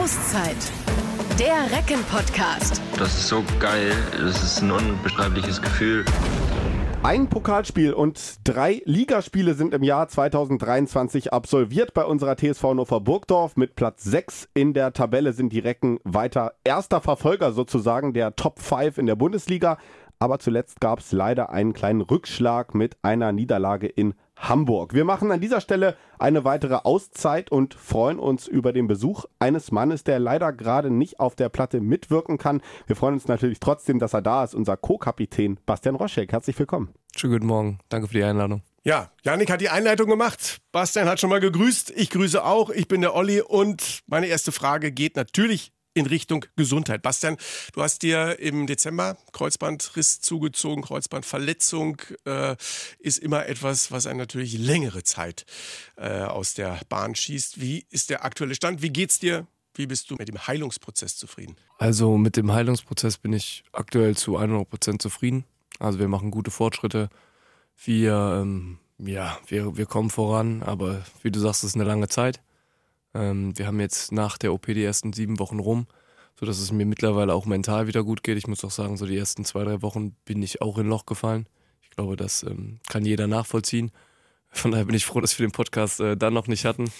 Auszeit. Der Recken-Podcast. Das ist so geil. Das ist ein unbeschreibliches Gefühl. Ein Pokalspiel und drei Ligaspiele sind im Jahr 2023 absolviert bei unserer TSV Hannover Burgdorf. Mit Platz 6 in der Tabelle sind die Recken weiter erster Verfolger sozusagen der Top 5 in der Bundesliga. Aber zuletzt gab es leider einen kleinen Rückschlag mit einer Niederlage in Hamburg. Wir machen an dieser Stelle eine weitere Auszeit und freuen uns über den Besuch eines Mannes, der leider gerade nicht auf der Platte mitwirken kann. Wir freuen uns natürlich trotzdem, dass er da ist, unser Co-Kapitän Bastian Roschek. Herzlich willkommen. Schönen guten Morgen. Danke für die Einladung. Ja, Janik hat die Einleitung gemacht. Bastian hat schon mal gegrüßt. Ich grüße auch. Ich bin der Olli und meine erste Frage geht natürlich in Richtung Gesundheit. Bastian, du hast dir im Dezember Kreuzbandriss zugezogen, Kreuzbandverletzung äh, ist immer etwas, was einen natürlich längere Zeit äh, aus der Bahn schießt. Wie ist der aktuelle Stand? Wie geht's dir? Wie bist du mit dem Heilungsprozess zufrieden? Also mit dem Heilungsprozess bin ich aktuell zu 100 Prozent zufrieden. Also wir machen gute Fortschritte. Wir, ähm, ja, wir, wir kommen voran, aber wie du sagst, es ist eine lange Zeit. Ähm, wir haben jetzt nach der OP die ersten sieben Wochen rum, sodass es mir mittlerweile auch mental wieder gut geht. Ich muss auch sagen, so die ersten zwei, drei Wochen bin ich auch in Loch gefallen. Ich glaube, das ähm, kann jeder nachvollziehen. Von daher bin ich froh, dass wir den Podcast äh, dann noch nicht hatten.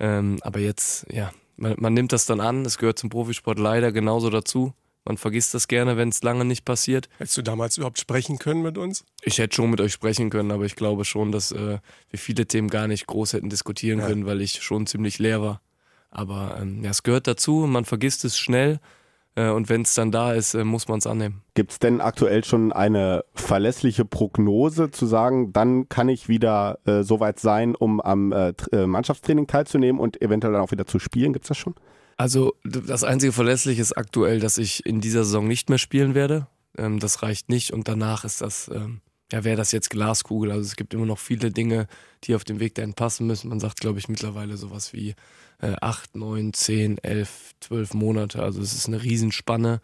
Ähm, aber jetzt, ja, man, man nimmt das dann an. Es gehört zum Profisport leider genauso dazu. Man vergisst das gerne, wenn es lange nicht passiert. Hättest du damals überhaupt sprechen können mit uns? Ich hätte schon mit euch sprechen können, aber ich glaube schon, dass äh, wir viele Themen gar nicht groß hätten diskutieren ja. können, weil ich schon ziemlich leer war. Aber ähm, ja, es gehört dazu, man vergisst es schnell. Äh, und wenn es dann da ist, äh, muss man es annehmen. Gibt es denn aktuell schon eine verlässliche Prognose zu sagen, dann kann ich wieder äh, soweit sein, um am äh, äh, Mannschaftstraining teilzunehmen und eventuell dann auch wieder zu spielen? Gibt es das schon? Also das einzige Verlässliche ist aktuell, dass ich in dieser Saison nicht mehr spielen werde. Ähm, das reicht nicht und danach ist das, ähm, ja, wäre das jetzt Glaskugel. Also es gibt immer noch viele Dinge, die auf dem Weg dahin passen müssen. Man sagt, glaube ich, mittlerweile sowas wie äh, acht, neun, zehn, elf, zwölf Monate. Also es ist eine Riesenspanne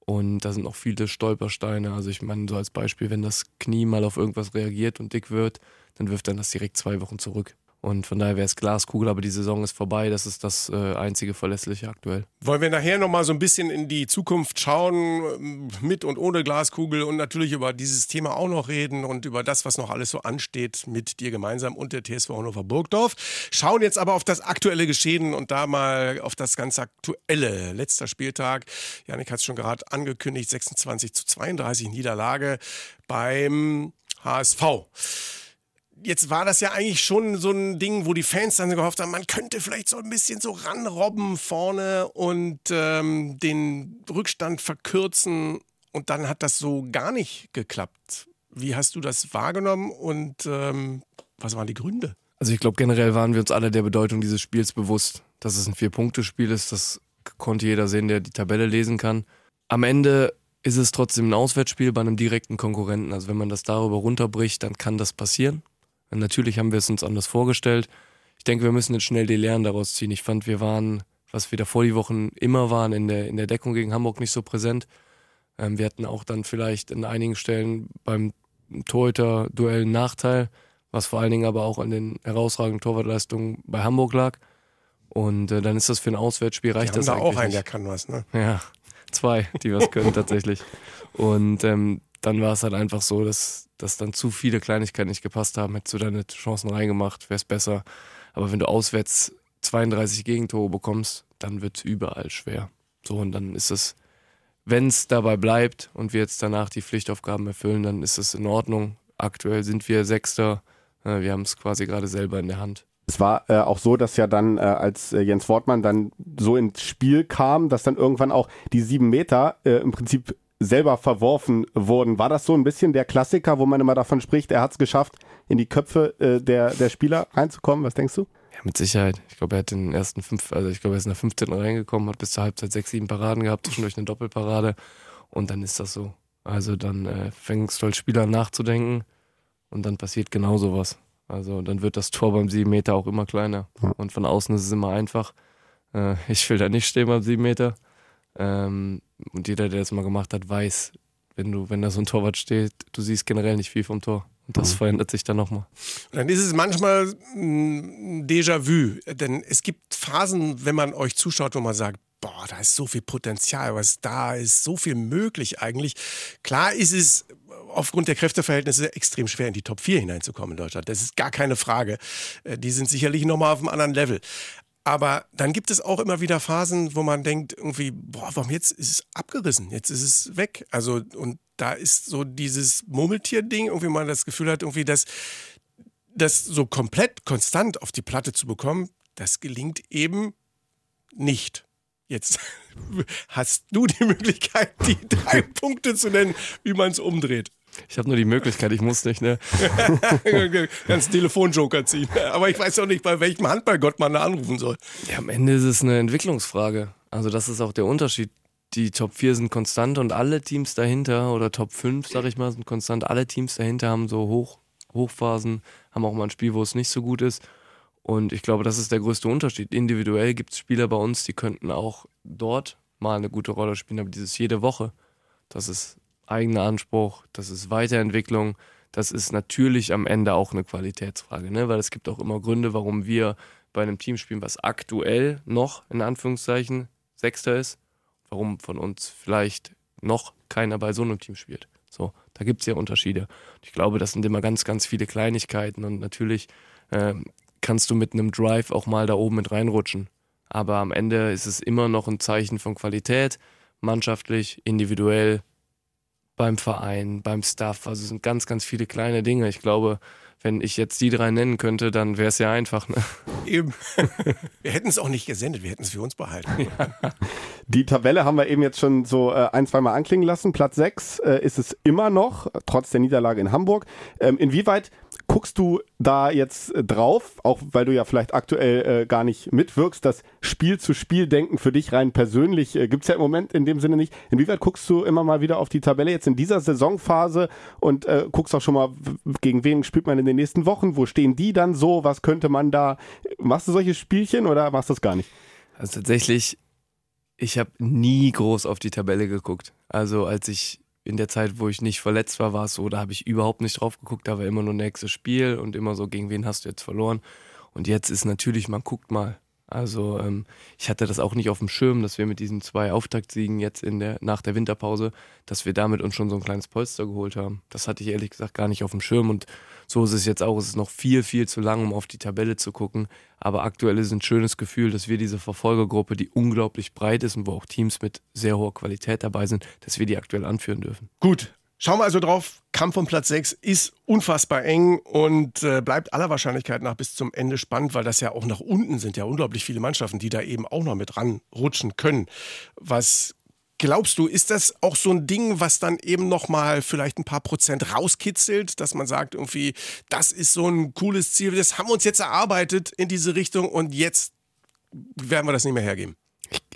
und da sind noch viele Stolpersteine. Also ich meine, so als Beispiel, wenn das Knie mal auf irgendwas reagiert und dick wird, dann wirft dann das direkt zwei Wochen zurück. Und von daher wäre es Glaskugel, aber die Saison ist vorbei. Das ist das äh, einzige Verlässliche aktuell. Wollen wir nachher nochmal so ein bisschen in die Zukunft schauen, mit und ohne Glaskugel und natürlich über dieses Thema auch noch reden und über das, was noch alles so ansteht mit dir gemeinsam und der TSV Hannover Burgdorf. Schauen jetzt aber auf das aktuelle Geschehen und da mal auf das ganz aktuelle. Letzter Spieltag, Janik hat es schon gerade angekündigt, 26 zu 32 Niederlage beim HSV jetzt war das ja eigentlich schon so ein Ding, wo die Fans dann gehofft haben, man könnte vielleicht so ein bisschen so ranrobben vorne und ähm, den Rückstand verkürzen. Und dann hat das so gar nicht geklappt. Wie hast du das wahrgenommen und ähm, was waren die Gründe? Also ich glaube, generell waren wir uns alle der Bedeutung dieses Spiels bewusst, dass es ein Vier-Punkte-Spiel ist. Das konnte jeder sehen, der die Tabelle lesen kann. Am Ende ist es trotzdem ein Auswärtsspiel bei einem direkten Konkurrenten. Also wenn man das darüber runterbricht, dann kann das passieren. Natürlich haben wir es uns anders vorgestellt. Ich denke, wir müssen jetzt schnell die Lehren daraus ziehen. Ich fand, wir waren, was wir davor die Wochen immer waren, in der, in der Deckung gegen Hamburg nicht so präsent. Ähm, wir hatten auch dann vielleicht in einigen Stellen beim Torhüter-Duell einen Nachteil, was vor allen Dingen aber auch an den herausragenden Torwartleistungen bei Hamburg lag. Und äh, dann ist das für ein Auswärtsspiel reicht die das haben da auch einen, der kann was, ne? Ja, zwei, die was können tatsächlich. Und ähm, dann war es halt einfach so, dass, dass dann zu viele Kleinigkeiten nicht gepasst haben. Hättest du deine Chancen reingemacht, wäre es besser. Aber wenn du auswärts 32 Gegentore bekommst, dann wird es überall schwer. So, und dann ist es, wenn es dabei bleibt und wir jetzt danach die Pflichtaufgaben erfüllen, dann ist es in Ordnung. Aktuell sind wir Sechster. Äh, wir haben es quasi gerade selber in der Hand. Es war äh, auch so, dass ja dann, äh, als äh, Jens Wortmann dann so ins Spiel kam, dass dann irgendwann auch die sieben Meter äh, im Prinzip selber verworfen wurden. War das so ein bisschen der Klassiker, wo man immer davon spricht, er hat es geschafft, in die Köpfe äh, der, der Spieler reinzukommen? Was denkst du? Ja, mit Sicherheit. Ich glaube, er hat den ersten fünf, also ich glaube, er ist in der 15. reingekommen, hat bis zur Halbzeit sechs, sieben Paraden gehabt, zwischendurch eine Doppelparade und dann ist das so. Also dann äh, fängst du als Spieler nachzudenken und dann passiert genau sowas. Also dann wird das Tor beim sieben Meter auch immer kleiner. Und von außen ist es immer einfach. Äh, ich will da nicht stehen beim sieben Meter. Ähm, und jeder, der das mal gemacht hat, weiß, wenn du, wenn da so ein Torwart steht, du siehst generell nicht viel vom Tor. Und das mhm. verändert sich dann nochmal. Dann ist es manchmal ein Déjà-vu, denn es gibt Phasen, wenn man euch zuschaut, wo man sagt, boah, da ist so viel Potenzial, was da ist, so viel möglich eigentlich. Klar ist es aufgrund der Kräfteverhältnisse extrem schwer in die Top 4 hineinzukommen in Deutschland. Das ist gar keine Frage. Äh, die sind sicherlich nochmal auf einem anderen Level. Aber dann gibt es auch immer wieder Phasen, wo man denkt, irgendwie, boah, warum jetzt ist es abgerissen? Jetzt ist es weg. Also, und da ist so dieses Murmeltier-Ding, irgendwie man das Gefühl hat, irgendwie, dass das so komplett konstant auf die Platte zu bekommen, das gelingt eben nicht. Jetzt hast du die Möglichkeit, die drei Punkte zu nennen, wie man es umdreht. Ich habe nur die Möglichkeit, ich muss nicht, ne? Ganz Telefonjoker ziehen. Aber ich weiß auch nicht, bei welchem Handballgott man da anrufen soll. Ja, am Ende ist es eine Entwicklungsfrage. Also das ist auch der Unterschied. Die Top 4 sind konstant und alle Teams dahinter, oder Top 5, sag ich mal, sind konstant. Alle Teams dahinter haben so Hoch, Hochphasen, haben auch mal ein Spiel, wo es nicht so gut ist. Und ich glaube, das ist der größte Unterschied. Individuell gibt es Spieler bei uns, die könnten auch dort mal eine gute Rolle spielen, aber dieses jede Woche, das ist eigener Anspruch, das ist Weiterentwicklung, das ist natürlich am Ende auch eine Qualitätsfrage, ne? weil es gibt auch immer Gründe, warum wir bei einem Team spielen, was aktuell noch in Anführungszeichen Sechster ist, warum von uns vielleicht noch keiner bei so einem Team spielt. So, da gibt es ja Unterschiede. Ich glaube, das sind immer ganz, ganz viele Kleinigkeiten und natürlich äh, kannst du mit einem Drive auch mal da oben mit reinrutschen. Aber am Ende ist es immer noch ein Zeichen von Qualität, mannschaftlich, individuell, beim Verein, beim Staff. Also es sind ganz, ganz viele kleine Dinge. Ich glaube, wenn ich jetzt die drei nennen könnte, dann wäre es ja einfach. Ne? Eben. Wir hätten es auch nicht gesendet, wir hätten es für uns behalten. Ja. Die Tabelle haben wir eben jetzt schon so äh, ein, zwei Mal anklingen lassen. Platz 6 äh, ist es immer noch, trotz der Niederlage in Hamburg. Ähm, inwieweit guckst du da jetzt äh, drauf, auch weil du ja vielleicht aktuell äh, gar nicht mitwirkst, das Spiel zu Spiel denken für dich rein persönlich äh, gibt es ja im Moment in dem Sinne nicht. Inwieweit guckst du immer mal wieder auf die Tabelle jetzt in dieser Saisonphase und äh, guckst auch schon mal, gegen wen spielt man in den nächsten Wochen, wo stehen die dann so, was könnte man da, machst du solche Spielchen oder machst du das gar nicht? Also tatsächlich, ich habe nie groß auf die Tabelle geguckt. Also als ich in der Zeit, wo ich nicht verletzt war, war es so, da habe ich überhaupt nicht drauf geguckt, da war immer nur nächstes Spiel und immer so, gegen wen hast du jetzt verloren? Und jetzt ist natürlich, man guckt mal. Also ähm, ich hatte das auch nicht auf dem Schirm, dass wir mit diesen zwei Auftaktsiegen jetzt in der, nach der Winterpause, dass wir damit uns schon so ein kleines Polster geholt haben. Das hatte ich ehrlich gesagt gar nicht auf dem Schirm und so ist es jetzt auch. Es ist noch viel, viel zu lang, um auf die Tabelle zu gucken. Aber aktuell ist ein schönes Gefühl, dass wir diese Verfolgergruppe, die unglaublich breit ist und wo auch Teams mit sehr hoher Qualität dabei sind, dass wir die aktuell anführen dürfen. Gut, Schauen wir also drauf. Kampf um Platz 6 ist unfassbar eng und äh, bleibt aller Wahrscheinlichkeit nach bis zum Ende spannend, weil das ja auch nach unten sind ja unglaublich viele Mannschaften, die da eben auch noch mit ranrutschen können. Was glaubst du, ist das auch so ein Ding, was dann eben noch mal vielleicht ein paar Prozent rauskitzelt, dass man sagt irgendwie, das ist so ein cooles Ziel, das haben wir uns jetzt erarbeitet in diese Richtung und jetzt werden wir das nicht mehr hergeben?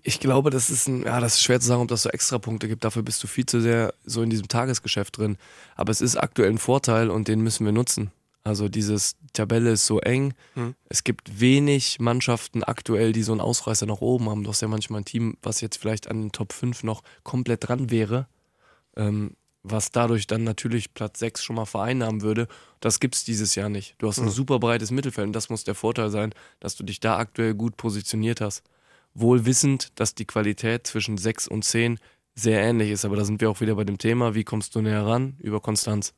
Ich, glaube, das ist ein, ja, das ist schwer zu sagen, ob das so extra Punkte gibt. Dafür bist du viel zu sehr so in diesem Tagesgeschäft drin. Aber es ist aktuell ein Vorteil und den müssen wir nutzen. Also dieses die Tabelle ist so eng. Hm. Es gibt wenig Mannschaften aktuell, die so einen Ausreißer nach oben haben. Du hast ja manchmal ein Team, was jetzt vielleicht an den Top 5 noch komplett dran wäre. Ähm, was dadurch dann natürlich Platz 6 schon mal vereinnahmen würde. Das gibt es dieses Jahr nicht. Du hast ein hm. super breites Mittelfeld und das muss der Vorteil sein, dass du dich da aktuell gut positioniert hast wohl wissend, dass die Qualität zwischen 6 und 10 sehr ähnlich ist. Aber da sind wir auch wieder bei dem Thema, wie kommst du näher ran? Über Konstanz.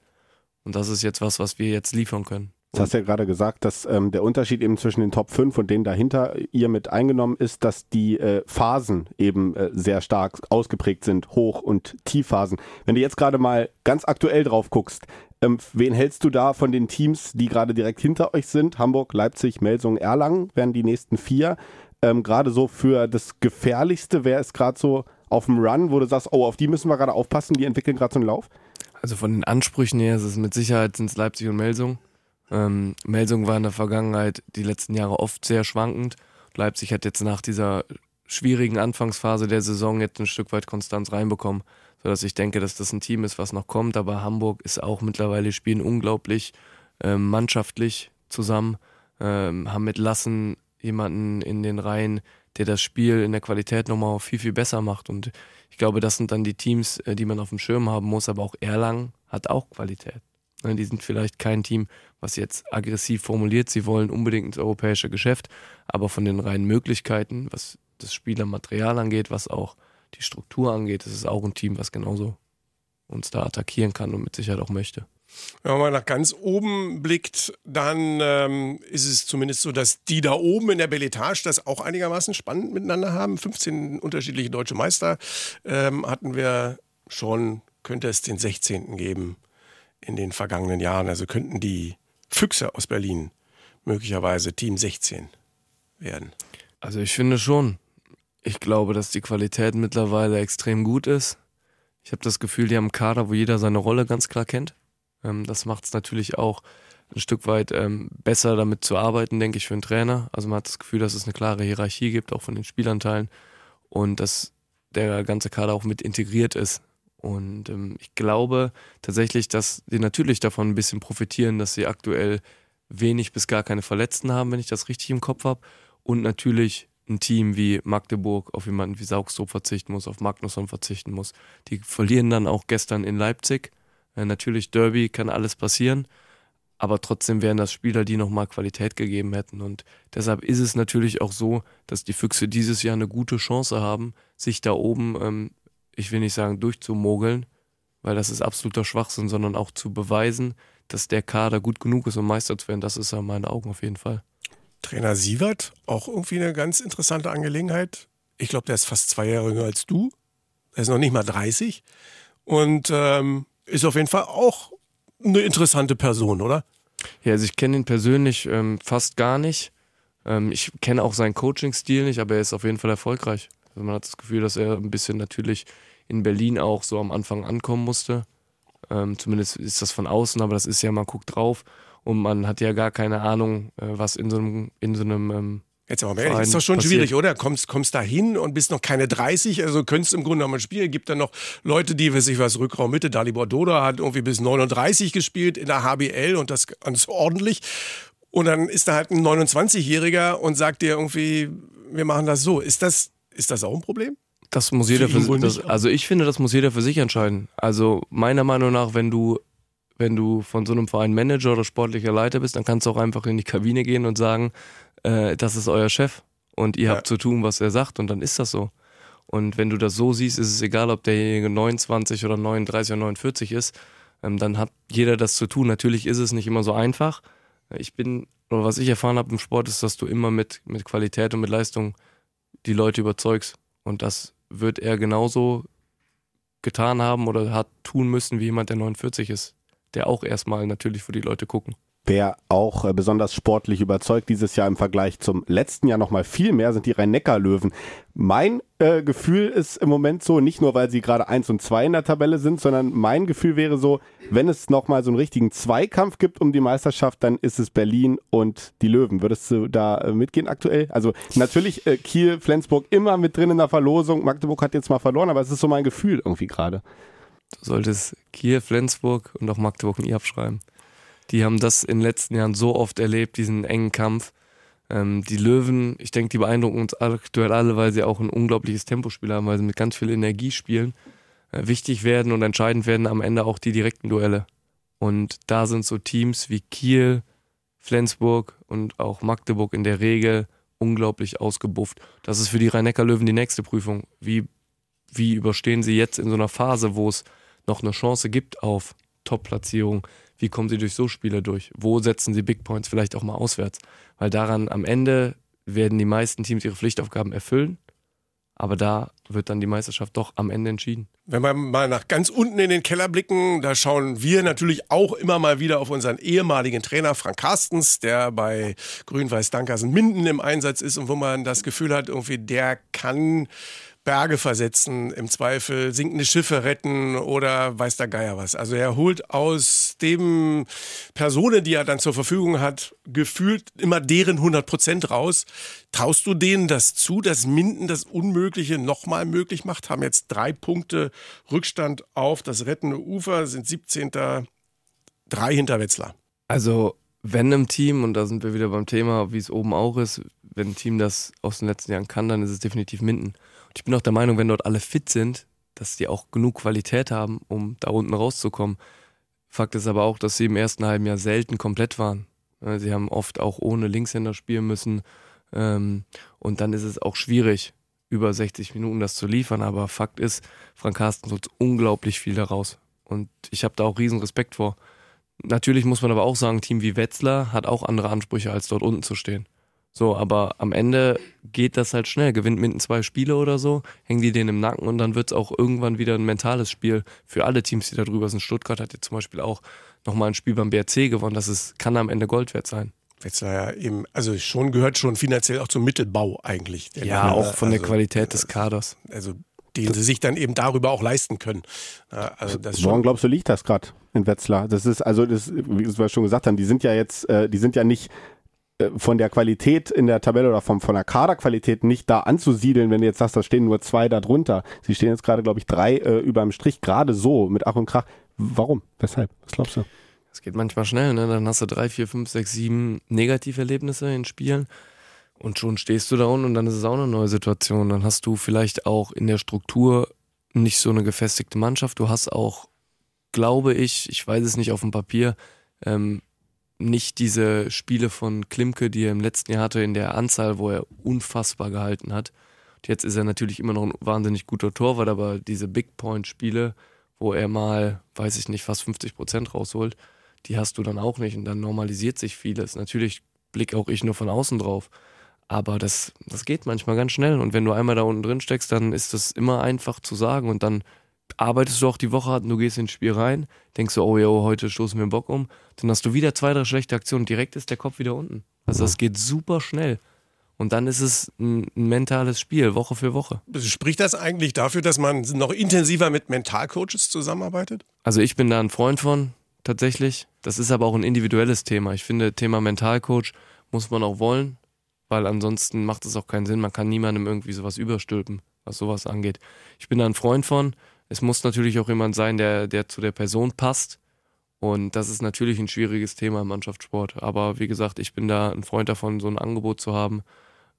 Und das ist jetzt was, was wir jetzt liefern können. Du hast ja gerade gesagt, dass ähm, der Unterschied eben zwischen den Top 5 und denen dahinter ihr mit eingenommen ist, dass die äh, Phasen eben äh, sehr stark ausgeprägt sind, Hoch- und Tiefphasen. Wenn du jetzt gerade mal ganz aktuell drauf guckst, ähm, wen hältst du da von den Teams, die gerade direkt hinter euch sind? Hamburg, Leipzig, Melsungen, Erlangen wären die nächsten vier ähm, gerade so für das Gefährlichste? Wer ist gerade so auf dem Run, wo du sagst, oh, auf die müssen wir gerade aufpassen, die entwickeln gerade so einen Lauf? Also von den Ansprüchen her ist es mit Sicherheit sind es Leipzig und Melsung. Ähm, Melsung war in der Vergangenheit die letzten Jahre oft sehr schwankend. Leipzig hat jetzt nach dieser schwierigen Anfangsphase der Saison jetzt ein Stück weit Konstanz reinbekommen, sodass ich denke, dass das ein Team ist, was noch kommt. Aber Hamburg ist auch mittlerweile spielen unglaublich ähm, mannschaftlich zusammen, ähm, haben mit Lassen jemanden in den Reihen, der das Spiel in der Qualität nochmal viel, viel besser macht. Und ich glaube, das sind dann die Teams, äh, die man auf dem Schirm haben muss. Aber auch Erlangen hat auch Qualität. Ne, die sind vielleicht kein Team, was jetzt aggressiv formuliert, sie wollen unbedingt ins europäische Geschäft, aber von den reinen Möglichkeiten, was das Spielermaterial angeht, was auch die Struktur angeht, ist es auch ein Team, was genauso uns da attackieren kann und mit Sicherheit auch möchte. Wenn man nach ganz oben blickt, dann ähm, ist es zumindest so, dass die da oben in der Belletage das auch einigermaßen spannend miteinander haben. 15 unterschiedliche deutsche Meister ähm, hatten wir schon, könnte es den 16. geben in den vergangenen Jahren. Also könnten die Füchse aus Berlin möglicherweise Team 16 werden. Also ich finde schon. Ich glaube, dass die Qualität mittlerweile extrem gut ist. Ich habe das Gefühl, die haben einen Kader, wo jeder seine Rolle ganz klar kennt. Ähm, das macht es natürlich auch ein Stück weit ähm, besser damit zu arbeiten, denke ich, für einen Trainer. Also man hat das Gefühl, dass es eine klare Hierarchie gibt, auch von den Spielanteilen und dass der ganze Kader auch mit integriert ist. Und ähm, ich glaube tatsächlich, dass die natürlich davon ein bisschen profitieren, dass sie aktuell wenig bis gar keine Verletzten haben, wenn ich das richtig im Kopf habe. Und natürlich ein Team wie Magdeburg auf jemanden wie Saugstrup verzichten muss, auf Magnusson verzichten muss. Die verlieren dann auch gestern in Leipzig. Äh, natürlich Derby kann alles passieren, aber trotzdem wären das Spieler, die nochmal Qualität gegeben hätten. Und deshalb ist es natürlich auch so, dass die Füchse dieses Jahr eine gute Chance haben, sich da oben, ähm, ich will nicht sagen durchzumogeln, weil das ist absoluter Schwachsinn, sondern auch zu beweisen, dass der Kader gut genug ist, um Meister zu werden. Das ist in meinen Augen auf jeden Fall. Trainer Sievert, auch irgendwie eine ganz interessante Angelegenheit. Ich glaube, der ist fast zwei Jahre jünger als du. Er ist noch nicht mal 30. Und ähm, ist auf jeden Fall auch eine interessante Person, oder? Ja, also ich kenne ihn persönlich ähm, fast gar nicht. Ähm, ich kenne auch seinen Coaching-Stil nicht, aber er ist auf jeden Fall erfolgreich. Also man hat das Gefühl, dass er ein bisschen natürlich in Berlin auch so am Anfang ankommen musste. Ähm, zumindest ist das von außen, aber das ist ja, man guckt drauf und man hat ja gar keine Ahnung, äh, was in so einem, in so einem ähm, Jetzt aber ehrlich, ist doch schon passiert. schwierig, oder? Kommst, kommst da hin und bist noch keine 30, also könntest im Grunde noch mal spielen. Gibt dann noch Leute, die, weiß ich was, Rückraum Mitte, Dalibor Doda hat irgendwie bis 39 gespielt in der HBL und das ganz ordentlich. Und dann ist da halt ein 29-Jähriger und sagt dir irgendwie, wir machen das so. Ist das, ist das auch ein Problem? Das muss jeder für, für das, Also ich finde, das muss jeder für sich entscheiden. Also meiner Meinung nach, wenn du wenn du von so einem Verein Manager oder sportlicher Leiter bist, dann kannst du auch einfach in die Kabine gehen und sagen, äh, das ist euer Chef und ihr ja. habt zu tun, was er sagt und dann ist das so. Und wenn du das so siehst, ist es egal, ob derjenige 29 oder 39 oder 49 ist, ähm, dann hat jeder das zu tun. Natürlich ist es nicht immer so einfach. Ich bin, oder was ich erfahren habe im Sport, ist, dass du immer mit, mit Qualität und mit Leistung die Leute überzeugst. Und das wird er genauso getan haben oder hat tun müssen wie jemand, der 49 ist, der auch erstmal natürlich für die Leute gucken. Wer auch äh, besonders sportlich überzeugt dieses Jahr im Vergleich zum letzten Jahr nochmal viel mehr sind die Rhein-Neckar-Löwen. Mein äh, Gefühl ist im Moment so, nicht nur weil sie gerade eins und zwei in der Tabelle sind, sondern mein Gefühl wäre so, wenn es nochmal so einen richtigen Zweikampf gibt um die Meisterschaft, dann ist es Berlin und die Löwen. Würdest du da äh, mitgehen aktuell? Also natürlich äh, Kiel, Flensburg immer mit drin in der Verlosung. Magdeburg hat jetzt mal verloren, aber es ist so mein Gefühl irgendwie gerade. Du solltest Kiel, Flensburg und auch Magdeburg I abschreiben. Die haben das in den letzten Jahren so oft erlebt, diesen engen Kampf. Ähm, die Löwen, ich denke, die beeindrucken uns aktuell alle, weil sie auch ein unglaubliches Tempospiel haben, weil sie mit ganz viel Energie spielen. Äh, wichtig werden und entscheidend werden am Ende auch die direkten Duelle. Und da sind so Teams wie Kiel, Flensburg und auch Magdeburg in der Regel unglaublich ausgebufft. Das ist für die Rhein-Neckar-Löwen die nächste Prüfung. Wie, wie überstehen sie jetzt in so einer Phase, wo es noch eine Chance gibt auf Top-Platzierung? wie kommen sie durch so Spiele durch? Wo setzen sie Big Points vielleicht auch mal auswärts? Weil daran am Ende werden die meisten Teams ihre Pflichtaufgaben erfüllen. Aber da wird dann die Meisterschaft doch am Ende entschieden. Wenn wir mal nach ganz unten in den Keller blicken, da schauen wir natürlich auch immer mal wieder auf unseren ehemaligen Trainer Frank Carstens, der bei Grün-Weiß Dankersen Minden im Einsatz ist und wo man das Gefühl hat, irgendwie der kann Berge versetzen, im Zweifel sinkende Schiffe retten oder weiß der Geier was. Also er holt aus dem Personen, die er dann zur Verfügung hat, gefühlt immer deren 100 Prozent raus. Traust du denen das zu, dass Minden das Unmögliche nochmal möglich macht? Haben jetzt drei Punkte Rückstand auf das rettende Ufer, sind 17. drei hinter Wetzlar. Also wenn im Team, und da sind wir wieder beim Thema, wie es oben auch ist, wenn ein Team das aus den letzten Jahren kann, dann ist es definitiv Minden ich bin auch der Meinung, wenn dort alle fit sind, dass die auch genug Qualität haben, um da unten rauszukommen. Fakt ist aber auch, dass sie im ersten halben Jahr selten komplett waren. Sie haben oft auch ohne Linkshänder spielen müssen. Ähm, und dann ist es auch schwierig, über 60 Minuten das zu liefern. Aber Fakt ist, Frank Carsten holt unglaublich viel daraus. Und ich habe da auch riesen Respekt vor. Natürlich muss man aber auch sagen, ein Team wie Wetzlar hat auch andere Ansprüche, als dort unten zu stehen. So, aber am Ende geht das halt schnell. Gewinnt mitten zwei Spiele oder so, hängen die den im Nacken und dann wird es auch irgendwann wieder ein mentales Spiel für alle Teams, die da drüber sind. Stuttgart hat jetzt zum Beispiel auch nochmal ein Spiel beim BRC gewonnen. Das ist, kann am Ende Gold wert sein. Wetzlar ja eben, also schon gehört schon finanziell auch zum Mittelbau eigentlich. Ja, auch von also, der Qualität des Kaders. Also den sie sich dann eben darüber auch leisten können. Also das Woran glaubst du, liegt das gerade in Wetzlar? Das ist, also das, wie wir schon gesagt haben, die sind ja jetzt, äh, die sind ja nicht äh, von der Qualität in der Tabelle oder vom, von der Kaderqualität nicht da anzusiedeln, wenn du jetzt sagst, da stehen nur zwei da drunter. Sie stehen jetzt gerade, glaube ich, drei äh, über dem Strich, gerade so, mit Ach und Krach. Warum? Weshalb? Was glaubst du? Es geht manchmal schnell, ne? Dann hast du drei, vier, fünf, sechs, sieben Negativerlebnisse in Spielen und schon stehst du da unten und dann ist es auch eine neue Situation. Dann hast du vielleicht auch in der Struktur nicht so eine gefestigte Mannschaft. Du hast auch, glaube ich, ich weiß es nicht auf dem Papier, ähm, nicht diese Spiele von Klimke, die er im letzten Jahr hatte, in der Anzahl, wo er unfassbar gehalten hat. Und jetzt ist er natürlich immer noch ein wahnsinnig guter Torwart, aber diese Big Point-Spiele, wo er mal, weiß ich nicht, fast 50 Prozent rausholt, die hast du dann auch nicht und dann normalisiert sich vieles. Natürlich blicke auch ich nur von außen drauf. Aber das, das geht manchmal ganz schnell. Und wenn du einmal da unten drin steckst, dann ist das immer einfach zu sagen. Und dann arbeitest du auch die Woche und du gehst ins Spiel rein, denkst du, oh ja, heute stoßen wir den Bock um. Dann hast du wieder zwei, drei schlechte Aktionen. Direkt ist der Kopf wieder unten. Also das geht super schnell. Und dann ist es ein, ein mentales Spiel, Woche für Woche. Spricht das eigentlich dafür, dass man noch intensiver mit Mentalcoaches zusammenarbeitet? Also ich bin da ein Freund von tatsächlich. Das ist aber auch ein individuelles Thema. Ich finde, Thema Mentalcoach muss man auch wollen, weil ansonsten macht es auch keinen Sinn. Man kann niemandem irgendwie sowas überstülpen, was sowas angeht. Ich bin da ein Freund von. Es muss natürlich auch jemand sein, der, der zu der Person passt. Und das ist natürlich ein schwieriges Thema im Mannschaftssport. Aber wie gesagt, ich bin da ein Freund davon, so ein Angebot zu haben.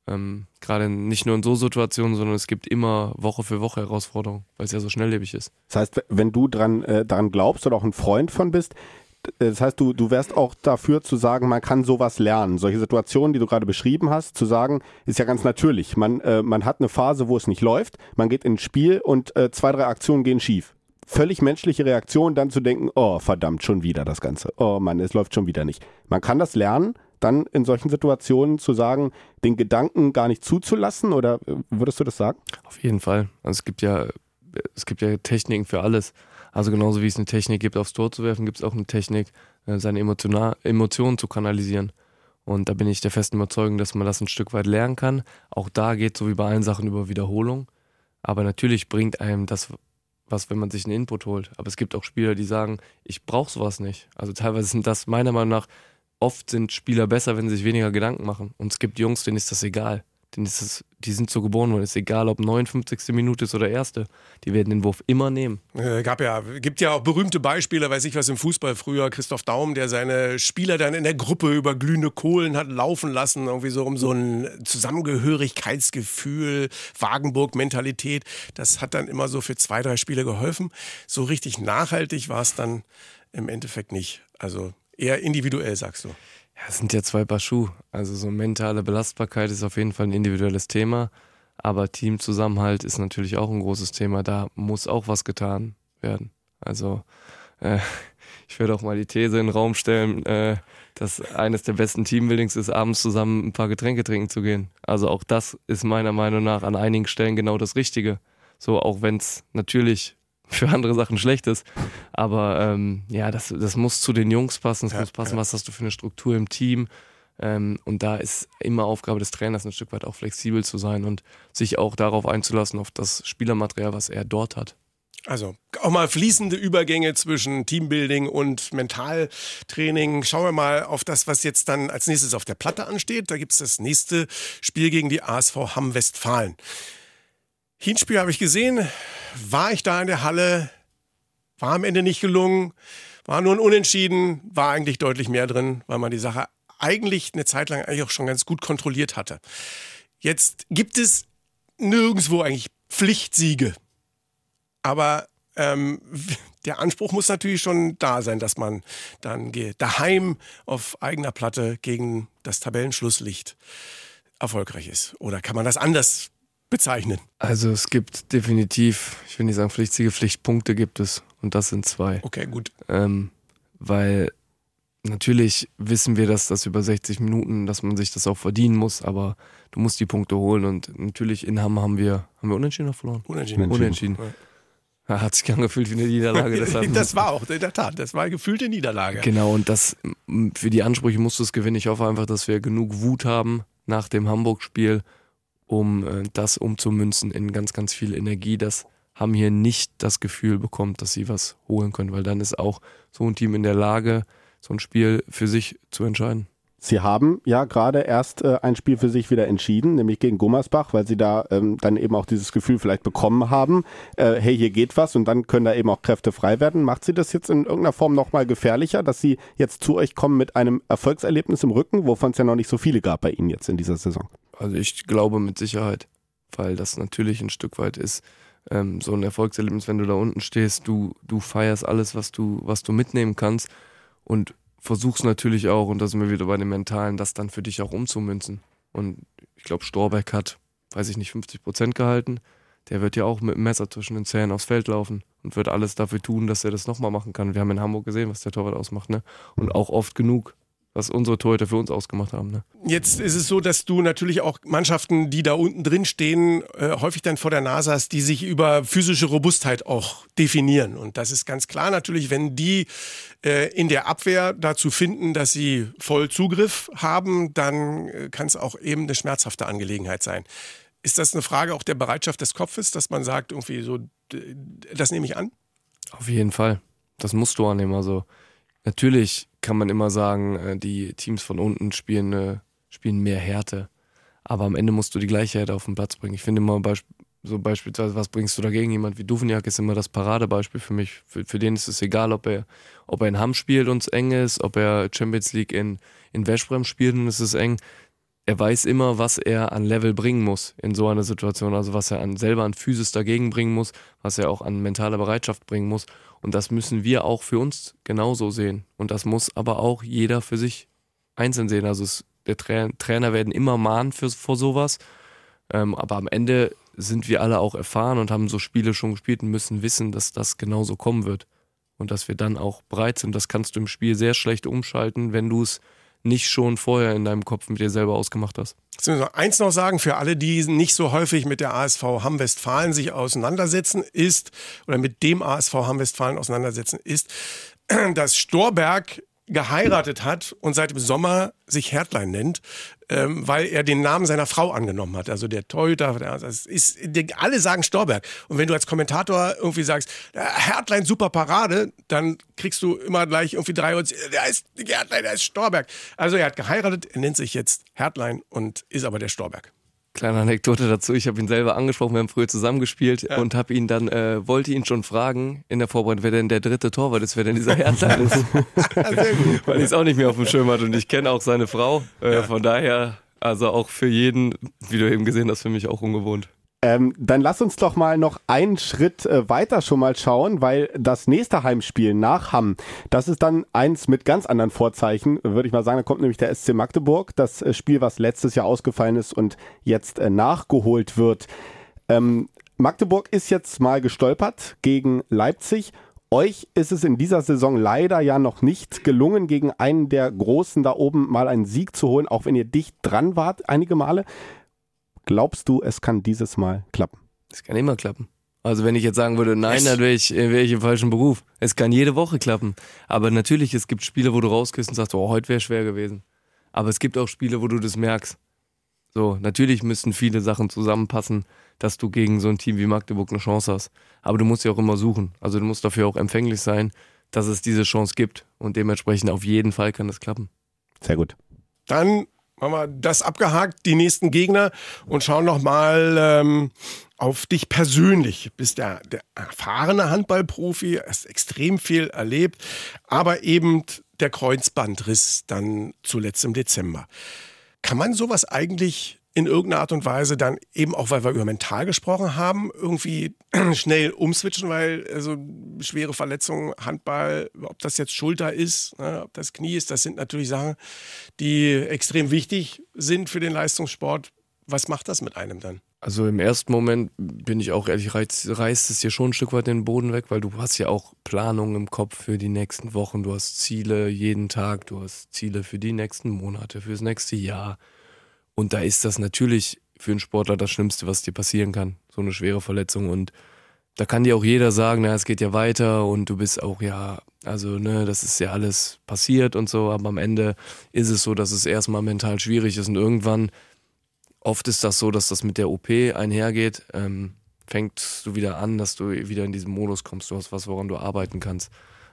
Ähm, Gerade nicht nur in so Situationen, sondern es gibt immer Woche für Woche Herausforderungen, weil es ja so schnelllebig ist. Das heißt, wenn du dran, äh, daran glaubst oder auch ein Freund von bist, das heißt, du, du wärst auch dafür zu sagen, man kann sowas lernen. Solche Situationen, die du gerade beschrieben hast, zu sagen, ist ja ganz natürlich. Man, äh, man hat eine Phase, wo es nicht läuft, man geht ins Spiel und äh, zwei, drei Aktionen gehen schief. Völlig menschliche Reaktion, dann zu denken, oh verdammt, schon wieder das Ganze. Oh Mann, es läuft schon wieder nicht. Man kann das lernen, dann in solchen Situationen zu sagen, den Gedanken gar nicht zuzulassen oder äh, würdest du das sagen? Auf jeden Fall. Also es gibt ja, es gibt ja Techniken für alles. Also genauso wie es eine Technik gibt, aufs Tor zu werfen, gibt es auch eine Technik, äh, seine Emotionen zu kanalisieren. Und da bin ich der festen Überzeugung, dass man das ein Stück weit lernen kann. Auch da geht so wie bei allen Sachen über Wiederholung. Aber natürlich bringt einem das was, wenn man sich einen Input holt. Aber es gibt auch Spieler, die sagen, ich brauche sowas nicht. Also teilweise sind das meiner Meinung nach oft sind Spieler besser, wenn sie sich weniger Gedanken machen. Und es gibt Jungs, denen ist das egal. Denen ist die sind so geboren worden. Ist egal, ob 59. Minute ist oder erste. Die werden den Wurf immer nehmen. Äh, gab ja, gibt ja auch berühmte Beispiele, weiß ich was im Fußball früher. Christoph Daum, der seine Spieler dann in der Gruppe über glühende Kohlen hat laufen lassen, irgendwie so um so ein Zusammengehörigkeitsgefühl, Wagenburg-Mentalität. Das hat dann immer so für zwei, drei Spiele geholfen. So richtig nachhaltig war es dann im Endeffekt nicht. Also eher individuell, sagst du. Ja, es sind ja zwei Paar Schuhe. Also so mentale Belastbarkeit ist auf jeden Fall ein individuelles Thema. Aber Teamzusammenhalt ist natürlich auch ein großes Thema. Da muss auch was getan werden. Also äh, ich würde auch mal die These in den Raum stellen, äh, dass eines der besten Teambuildings ist, abends zusammen ein paar Getränke trinken zu gehen. Also auch das ist meiner Meinung nach an einigen Stellen genau das Richtige. So, auch wenn es natürlich für andere Sachen schlecht ist. Aber ähm, ja, das, das muss zu den Jungs passen, es ja, muss passen, ja. was hast du für eine Struktur im Team. Ähm, und da ist immer Aufgabe des Trainers, ein Stück weit auch flexibel zu sein und sich auch darauf einzulassen, auf das Spielermaterial, was er dort hat. Also auch mal fließende Übergänge zwischen Teambuilding und Mentaltraining. Schauen wir mal auf das, was jetzt dann als nächstes auf der Platte ansteht. Da gibt es das nächste Spiel gegen die ASV Hamm Westfalen. Hinspiel habe ich gesehen, war ich da in der Halle, war am Ende nicht gelungen, war nur ein Unentschieden, war eigentlich deutlich mehr drin, weil man die Sache eigentlich eine Zeit lang eigentlich auch schon ganz gut kontrolliert hatte. Jetzt gibt es nirgendwo eigentlich Pflichtsiege. Aber ähm, der Anspruch muss natürlich schon da sein, dass man dann daheim auf eigener Platte gegen das Tabellenschlusslicht erfolgreich ist. Oder kann man das anders bezeichnen? Also es gibt definitiv, ich will nicht sagen pflichtige Pflichtpunkte gibt es und das sind zwei. Okay, gut. Ähm, weil natürlich wissen wir, dass das über 60 Minuten, dass man sich das auch verdienen muss, aber du musst die Punkte holen und natürlich in Hamm haben wir, haben wir unentschieden noch verloren? Unentschieden. Unentschieden. Ja, hat sich angefühlt wie eine Niederlage. Das war auch in der Tat, das war gefühlte Niederlage. Genau, und das für die Ansprüche musst du es gewinnen. Ich hoffe einfach, dass wir genug Wut haben nach dem Hamburg-Spiel, um äh, das umzumünzen in ganz, ganz viel Energie, dass Hamm hier nicht das Gefühl bekommt, dass sie was holen können, weil dann ist auch so ein Team in der Lage, so ein Spiel für sich zu entscheiden. Sie haben ja gerade erst äh, ein Spiel für sich wieder entschieden, nämlich gegen Gummersbach, weil Sie da ähm, dann eben auch dieses Gefühl vielleicht bekommen haben, äh, hey, hier geht was und dann können da eben auch Kräfte frei werden. Macht Sie das jetzt in irgendeiner Form nochmal gefährlicher, dass Sie jetzt zu euch kommen mit einem Erfolgserlebnis im Rücken, wovon es ja noch nicht so viele gab bei Ihnen jetzt in dieser Saison? Also ich glaube mit Sicherheit, weil das natürlich ein Stück weit ist, ähm, so ein Erfolgserlebnis, wenn du da unten stehst, du, du feierst alles, was du, was du mitnehmen kannst und versuchst natürlich auch, und da sind wir wieder bei dem Mentalen, das dann für dich auch umzumünzen. Und ich glaube, Storbeck hat, weiß ich nicht, 50 Prozent gehalten. Der wird ja auch mit dem Messer zwischen den Zähnen aufs Feld laufen und wird alles dafür tun, dass er das nochmal machen kann. Wir haben in Hamburg gesehen, was der Torwart ausmacht, ne? Und auch oft genug was unsere Torhüter für uns ausgemacht haben. Ne? Jetzt ist es so, dass du natürlich auch Mannschaften, die da unten drin stehen, äh, häufig dann vor der Nase hast, die sich über physische Robustheit auch definieren. Und das ist ganz klar natürlich, wenn die äh, in der Abwehr dazu finden, dass sie voll Zugriff haben, dann äh, kann es auch eben eine schmerzhafte Angelegenheit sein. Ist das eine Frage auch der Bereitschaft des Kopfes, dass man sagt, irgendwie so, das nehme ich an? Auf jeden Fall. Das musst du annehmen. Also natürlich kann man immer sagen, äh, die Teams von unten spielen, äh, spielen mehr Härte. Aber am Ende musst du die gleiche Härte auf den Platz bringen. Ich finde immer so beispielsweise, was bringst du dagegen? Jemand wie Duvniak ist immer das Paradebeispiel für mich. Für, für den ist es egal, ob er, ob er in Hamm spielt und es eng ist, ob er Champions League in, in Westbrem spielt und es ist eng. Er weiß immer, was er an Level bringen muss in so einer Situation. Also was er an, selber an Physis dagegen bringen muss, was er auch an mentaler Bereitschaft bringen muss. Und das müssen wir auch für uns genauso sehen. Und das muss aber auch jeder für sich einzeln sehen. Also es, der Tra Trainer werden immer mahnen für, vor sowas. Ähm, aber am Ende sind wir alle auch erfahren und haben so Spiele schon gespielt und müssen wissen, dass das genauso kommen wird. Und dass wir dann auch bereit sind. Das kannst du im Spiel sehr schlecht umschalten, wenn du es nicht schon vorher in deinem Kopf mit dir selber ausgemacht hast. Jetzt müssen wir eins noch sagen, für alle, die nicht so häufig mit der ASV Hamm-Westfalen sich auseinandersetzen, ist, oder mit dem ASV Hamm-Westfalen auseinandersetzen, ist, dass Storberg geheiratet hat und seit dem Sommer sich Hertlein nennt, ähm, weil er den Namen seiner Frau angenommen hat. Also der Torhüter, das ist, alle sagen Storberg. Und wenn du als Kommentator irgendwie sagst, Hertlein super Parade, dann kriegst du immer gleich irgendwie drei und der ist Hertlein, der ist Storberg. Also er hat geheiratet, er nennt sich jetzt Hertlein und ist aber der Storberg. Kleine Anekdote dazu, ich habe ihn selber angesprochen, wir haben früher zusammengespielt ja. und habe ihn dann, äh, wollte ihn schon fragen in der Vorbereitung, wer denn der dritte Torwart ist, wer denn dieser Hertlein ist. Weil ich es auch nicht mehr auf dem Schirm hatte und ich kenne auch seine Frau. Äh, ja. Von daher, also auch für jeden, wie du eben gesehen hast, für mich auch ungewohnt. Ähm, dann lass uns doch mal noch einen Schritt äh, weiter schon mal schauen, weil das nächste Heimspiel nach Hamm, das ist dann eins mit ganz anderen Vorzeichen, würde ich mal sagen. Da kommt nämlich der SC Magdeburg, das äh, Spiel, was letztes Jahr ausgefallen ist und jetzt äh, nachgeholt wird. Ähm, Magdeburg ist jetzt mal gestolpert gegen Leipzig. Euch ist es in dieser Saison leider ja noch nicht gelungen, gegen einen der Großen da oben mal einen Sieg zu holen, auch wenn ihr dicht dran wart einige Male. Glaubst du, es kann dieses Mal klappen? Es kann immer klappen. Also wenn ich jetzt sagen würde, nein, dann wäre ich, wär ich im falschen Beruf. Es kann jede Woche klappen. Aber natürlich, es gibt Spiele, wo du rausgehst und sagst, oh, heute wäre schwer gewesen. Aber es gibt auch Spiele, wo du das merkst. So, natürlich müssen viele Sachen zusammenpassen, dass du gegen so ein Team wie Magdeburg eine Chance hast. Aber du musst ja auch immer suchen. Also du musst dafür auch empfänglich sein, dass es diese Chance gibt. Und dementsprechend auf jeden Fall kann es klappen. Sehr gut. Dann haben wir das abgehakt, die nächsten Gegner und schauen nochmal ähm, auf dich persönlich. Bist der, der erfahrene Handballprofi, hast extrem viel erlebt, aber eben der Kreuzbandriss dann zuletzt im Dezember. Kann man sowas eigentlich in irgendeiner Art und Weise dann eben auch, weil wir über mental gesprochen haben, irgendwie schnell umswitchen, weil also schwere Verletzungen, Handball, ob das jetzt Schulter ist, ne, ob das Knie ist, das sind natürlich Sachen, die extrem wichtig sind für den Leistungssport. Was macht das mit einem dann? Also im ersten Moment bin ich auch ehrlich, reißt, reißt es dir schon ein Stück weit den Boden weg, weil du hast ja auch Planungen im Kopf für die nächsten Wochen, du hast Ziele jeden Tag, du hast Ziele für die nächsten Monate, fürs nächste Jahr. Und da ist das natürlich für einen Sportler das Schlimmste, was dir passieren kann, so eine schwere Verletzung. Und da kann dir auch jeder sagen, na, es geht ja weiter und du bist auch, ja, also, ne, das ist ja alles passiert und so, aber am Ende ist es so, dass es erstmal mental schwierig ist und irgendwann Oft ist das so, dass das mit der OP einhergeht. Ähm, fängst du wieder an, dass du wieder in diesen Modus kommst. Du hast was, woran du arbeiten kannst.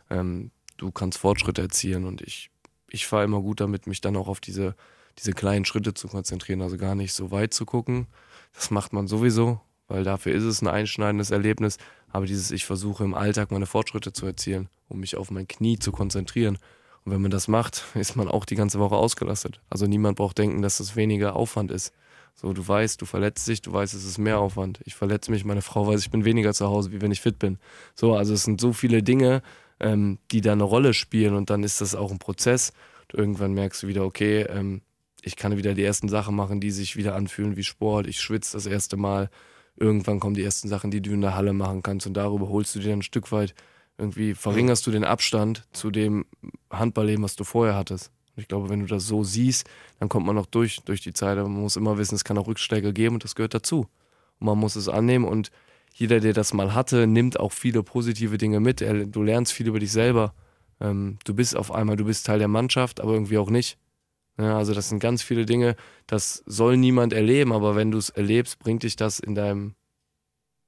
Ähm, du kannst Fortschritte erzielen und ich, ich fahre immer gut damit, mich dann auch auf diese, diese kleinen Schritte zu konzentrieren, also gar nicht so weit zu gucken. Das macht man sowieso, weil dafür ist es ein einschneidendes Erlebnis. Aber dieses, ich versuche im Alltag meine Fortschritte zu erzielen, um mich auf mein Knie zu konzentrieren. Und wenn man das macht, ist man auch die ganze Woche ausgelastet. Also niemand braucht denken, dass das weniger Aufwand ist. So, du weißt, du verletzt dich, du weißt, es ist mehr Aufwand. Ich verletze mich, meine Frau weiß, ich bin weniger zu Hause, wie wenn ich fit bin. So, also es sind so viele Dinge, ähm, die da eine Rolle spielen und dann ist das auch ein Prozess. Und irgendwann merkst du wieder, okay, ähm, ich kann wieder die ersten Sachen machen, die sich wieder anfühlen wie Sport. Ich schwitze das erste Mal. Irgendwann kommen die ersten Sachen, die du in der Halle machen kannst und darüber holst du dir ein Stück weit irgendwie verringerst du den Abstand zu dem Handballleben, was du vorher hattest. Und ich glaube, wenn du das so siehst, dann kommt man noch durch, durch die Zeit. Aber man muss immer wissen, es kann auch Rücksteiger geben und das gehört dazu. Und man muss es annehmen und jeder, der das mal hatte, nimmt auch viele positive Dinge mit. Du lernst viel über dich selber. Ähm, du bist auf einmal, du bist Teil der Mannschaft, aber irgendwie auch nicht. Ja, also das sind ganz viele Dinge, das soll niemand erleben, aber wenn du es erlebst, bringt dich das in deinem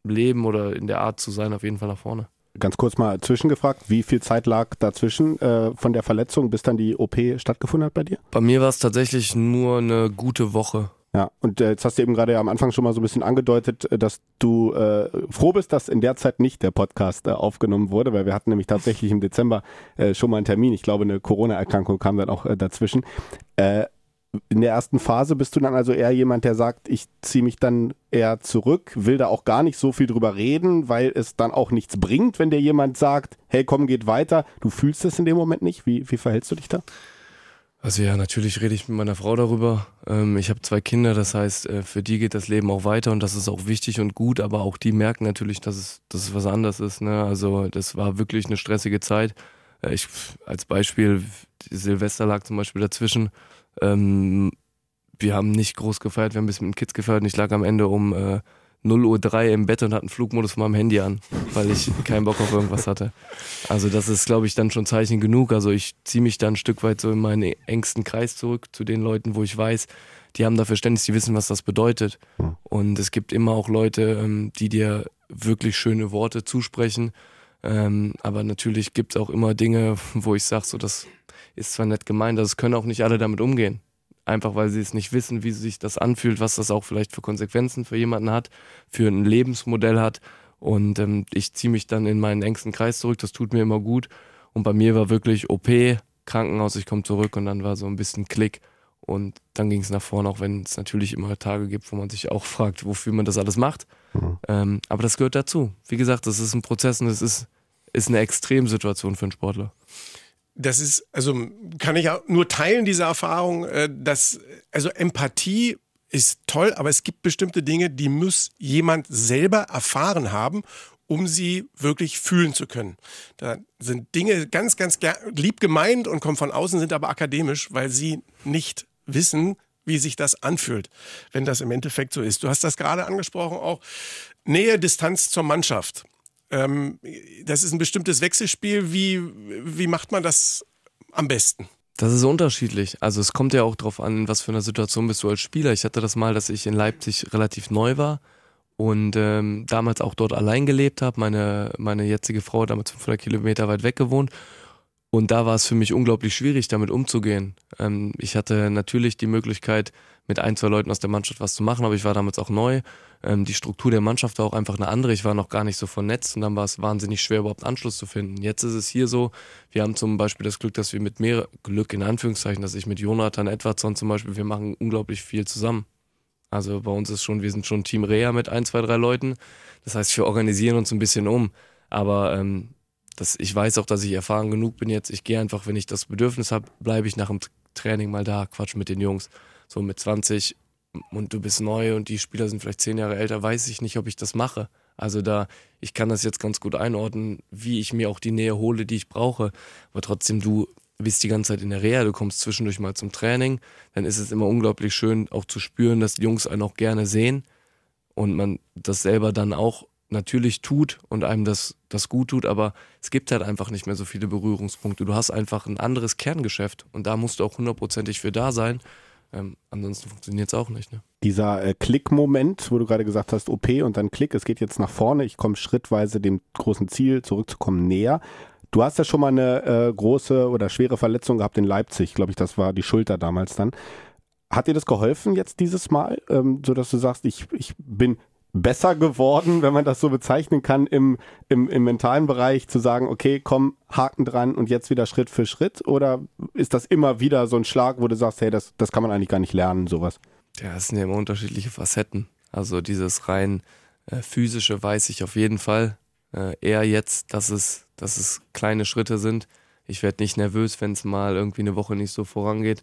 Leben oder in der Art zu sein auf jeden Fall nach vorne. Ganz kurz mal zwischengefragt, wie viel Zeit lag dazwischen äh, von der Verletzung, bis dann die OP stattgefunden hat bei dir? Bei mir war es tatsächlich nur eine gute Woche. Ja, und äh, jetzt hast du eben gerade am Anfang schon mal so ein bisschen angedeutet, äh, dass du äh, froh bist, dass in der Zeit nicht der Podcast äh, aufgenommen wurde, weil wir hatten nämlich tatsächlich im Dezember äh, schon mal einen Termin. Ich glaube, eine Corona-Erkrankung kam dann auch äh, dazwischen. Äh, in der ersten Phase bist du dann also eher jemand, der sagt, ich ziehe mich dann eher zurück, will da auch gar nicht so viel drüber reden, weil es dann auch nichts bringt, wenn dir jemand sagt, hey, komm, geht weiter. Du fühlst es in dem Moment nicht. Wie, wie verhältst du dich da? Also ja, natürlich rede ich mit meiner Frau darüber. Ähm, ich habe zwei Kinder, das heißt, äh, für die geht das Leben auch weiter und das ist auch wichtig und gut, aber auch die merken natürlich, dass es, dass es was anderes ist. Ne? Also das war wirklich eine stressige Zeit. Äh, ich, als Beispiel, Silvester lag zum Beispiel dazwischen. Ähm, wir haben nicht groß gefeiert, wir haben ein bisschen mit den Kids gefeiert und ich lag am Ende um äh, 0 Uhr 3 im Bett und hatte einen Flugmodus von meinem Handy an, weil ich keinen Bock auf irgendwas hatte. Also das ist, glaube ich, dann schon Zeichen genug. Also ich ziehe mich dann ein Stück weit so in meinen engsten Kreis zurück zu den Leuten, wo ich weiß, die haben da Verständnis, die wissen, was das bedeutet. Und es gibt immer auch Leute, ähm, die dir wirklich schöne Worte zusprechen. Ähm, aber natürlich gibt es auch immer Dinge, wo ich sage, so das ist zwar nett gemeint, das können auch nicht alle damit umgehen. Einfach weil sie es nicht wissen, wie sich das anfühlt, was das auch vielleicht für Konsequenzen für jemanden hat, für ein Lebensmodell hat. Und ähm, ich ziehe mich dann in meinen engsten Kreis zurück, das tut mir immer gut. Und bei mir war wirklich OP, Krankenhaus, ich komme zurück und dann war so ein bisschen Klick. Und dann ging es nach vorne, auch wenn es natürlich immer Tage gibt, wo man sich auch fragt, wofür man das alles macht. Mhm. Ähm, aber das gehört dazu. Wie gesagt, das ist ein Prozess und es ist, ist eine Extremsituation für einen Sportler das ist, also kann ich nur teilen, diese Erfahrung, äh, dass, also Empathie ist toll, aber es gibt bestimmte Dinge, die muss jemand selber erfahren haben, um sie wirklich fühlen zu können. Da sind Dinge ganz, ganz lieb gemeint und kommen von außen, sind aber akademisch, weil sie nicht wissen, wie sich das anfühlt, wenn das im Endeffekt so ist. Du hast das gerade angesprochen auch. Nähe, Distanz zur Mannschaft. Ähm, das ist ein bestimmtes Wechselspiel. Wie, wie macht man das am besten? Das ist unterschiedlich. Also es kommt ja auch darauf an, was für einer Situation bist du als Spieler. Ich hatte das mal, dass ich in Leipzig relativ neu war und ähm, damals auch dort allein gelebt habe. Meine, meine jetzige Frau hat damals 500 Kilometer weit weg gewohnt. Und da war es für mich unglaublich schwierig, damit umzugehen. Ähm, ich hatte natürlich die Möglichkeit, mit ein, zwei Leuten aus der Mannschaft was zu machen, aber ich war damals auch neu. Ähm, die Struktur der Mannschaft war auch einfach eine andere. Ich war noch gar nicht so vernetzt und dann war es wahnsinnig schwer, überhaupt Anschluss zu finden. Jetzt ist es hier so, wir haben zum Beispiel das Glück, dass wir mit mehr Glück in Anführungszeichen, dass ich mit Jonathan Edwardson zum Beispiel, wir machen unglaublich viel zusammen. Also bei uns ist schon, wir sind schon Team Rea mit ein, zwei, drei Leuten. Das heißt, wir organisieren uns ein bisschen um. Aber ähm, das, ich weiß auch, dass ich erfahren genug bin jetzt. Ich gehe einfach, wenn ich das Bedürfnis habe, bleibe ich nach dem Training mal da, quatsch mit den Jungs. So mit 20 und du bist neu und die Spieler sind vielleicht zehn Jahre älter, weiß ich nicht, ob ich das mache. Also da, ich kann das jetzt ganz gut einordnen, wie ich mir auch die Nähe hole, die ich brauche. Aber trotzdem, du bist die ganze Zeit in der Reha, du kommst zwischendurch mal zum Training, dann ist es immer unglaublich schön, auch zu spüren, dass die Jungs einen auch gerne sehen und man das selber dann auch natürlich tut und einem das, das gut tut, aber es gibt halt einfach nicht mehr so viele Berührungspunkte. Du hast einfach ein anderes Kerngeschäft und da musst du auch hundertprozentig für da sein. Ähm, ansonsten funktioniert es auch nicht. Ne? Dieser äh, Klick-Moment, wo du gerade gesagt hast, OP und dann Klick, es geht jetzt nach vorne, ich komme schrittweise dem großen Ziel zurückzukommen näher. Du hast ja schon mal eine äh, große oder schwere Verletzung gehabt in Leipzig, glaube ich, das war die Schulter damals dann. Hat dir das geholfen jetzt dieses Mal, ähm, sodass du sagst, ich, ich bin besser geworden, wenn man das so bezeichnen kann, im, im, im mentalen Bereich zu sagen, okay, komm, Haken dran und jetzt wieder Schritt für Schritt? Oder ist das immer wieder so ein Schlag, wo du sagst, hey, das, das kann man eigentlich gar nicht lernen, sowas? Ja, es sind ja immer unterschiedliche Facetten. Also dieses rein äh, physische weiß ich auf jeden Fall. Äh, eher jetzt, dass es, dass es kleine Schritte sind. Ich werde nicht nervös, wenn es mal irgendwie eine Woche nicht so vorangeht.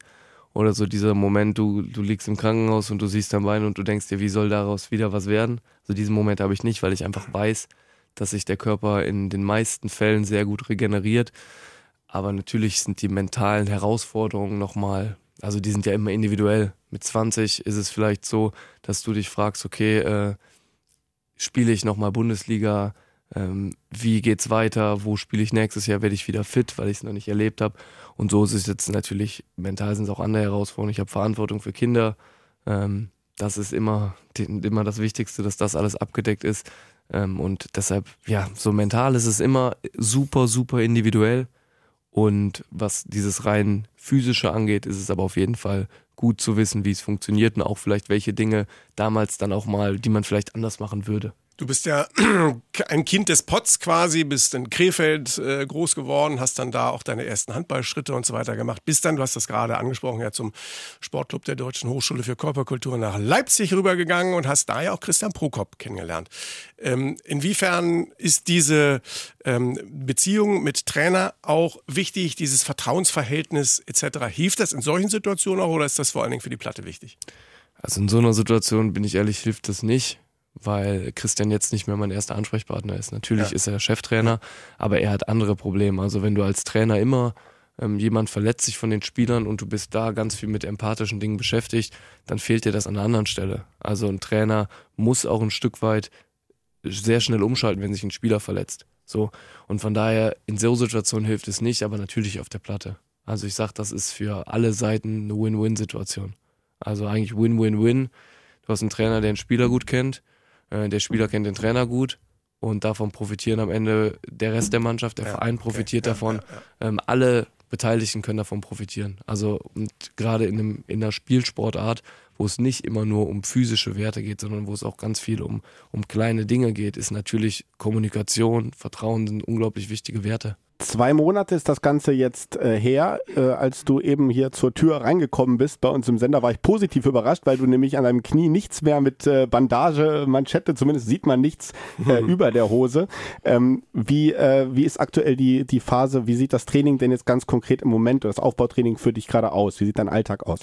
Oder so dieser Moment, du, du liegst im Krankenhaus und du siehst dein Bein und du denkst dir, wie soll daraus wieder was werden? Also diesen Moment habe ich nicht, weil ich einfach weiß, dass sich der Körper in den meisten Fällen sehr gut regeneriert. Aber natürlich sind die mentalen Herausforderungen nochmal, also die sind ja immer individuell. Mit 20 ist es vielleicht so, dass du dich fragst, okay, äh, spiele ich nochmal Bundesliga? Ähm, wie geht's weiter, wo spiele ich nächstes Jahr, werde ich wieder fit, weil ich es noch nicht erlebt habe. Und so ist es jetzt natürlich, mental sind es auch andere Herausforderungen. Ich habe Verantwortung für Kinder. Ähm, das ist immer, immer das Wichtigste, dass das alles abgedeckt ist. Ähm, und deshalb, ja, so mental ist es immer super, super individuell. Und was dieses rein physische angeht, ist es aber auf jeden Fall gut zu wissen, wie es funktioniert und auch vielleicht welche Dinge damals dann auch mal, die man vielleicht anders machen würde. Du bist ja ein Kind des Pots quasi, bist in Krefeld äh, groß geworden, hast dann da auch deine ersten Handballschritte und so weiter gemacht, bist dann, du hast das gerade angesprochen, ja zum Sportclub der Deutschen Hochschule für Körperkultur nach Leipzig rübergegangen und hast da ja auch Christian Prokop kennengelernt. Ähm, inwiefern ist diese ähm, Beziehung mit Trainer auch wichtig, dieses Vertrauensverhältnis etc.? Hilft das in solchen Situationen auch oder ist das vor allen Dingen für die Platte wichtig? Also in so einer Situation, bin ich ehrlich, hilft das nicht weil Christian jetzt nicht mehr mein erster Ansprechpartner ist. Natürlich ja. ist er Cheftrainer, aber er hat andere Probleme. Also wenn du als Trainer immer ähm, jemand verletzt sich von den Spielern und du bist da ganz viel mit empathischen Dingen beschäftigt, dann fehlt dir das an einer anderen Stelle. Also ein Trainer muss auch ein Stück weit sehr schnell umschalten, wenn sich ein Spieler verletzt. So. Und von daher, in so Situationen hilft es nicht, aber natürlich auf der Platte. Also ich sag, das ist für alle Seiten eine Win-Win-Situation. Also eigentlich Win-Win-Win. Du hast einen Trainer, der einen Spieler gut kennt, äh, der Spieler kennt den Trainer gut und davon profitieren am Ende der Rest der Mannschaft, der ja, Verein profitiert okay. davon. Ja, ähm, alle Beteiligten können davon profitieren. Also und gerade in, einem, in einer Spielsportart, wo es nicht immer nur um physische Werte geht, sondern wo es auch ganz viel um, um kleine Dinge geht, ist natürlich Kommunikation, Vertrauen sind unglaublich wichtige Werte. Zwei Monate ist das Ganze jetzt äh, her. Äh, als du eben hier zur Tür reingekommen bist bei uns im Sender, war ich positiv überrascht, weil du nämlich an deinem Knie nichts mehr mit äh, Bandage, Manschette, zumindest sieht man nichts äh, über der Hose. Ähm, wie, äh, wie ist aktuell die, die Phase? Wie sieht das Training denn jetzt ganz konkret im Moment oder das Aufbautraining für dich gerade aus? Wie sieht dein Alltag aus?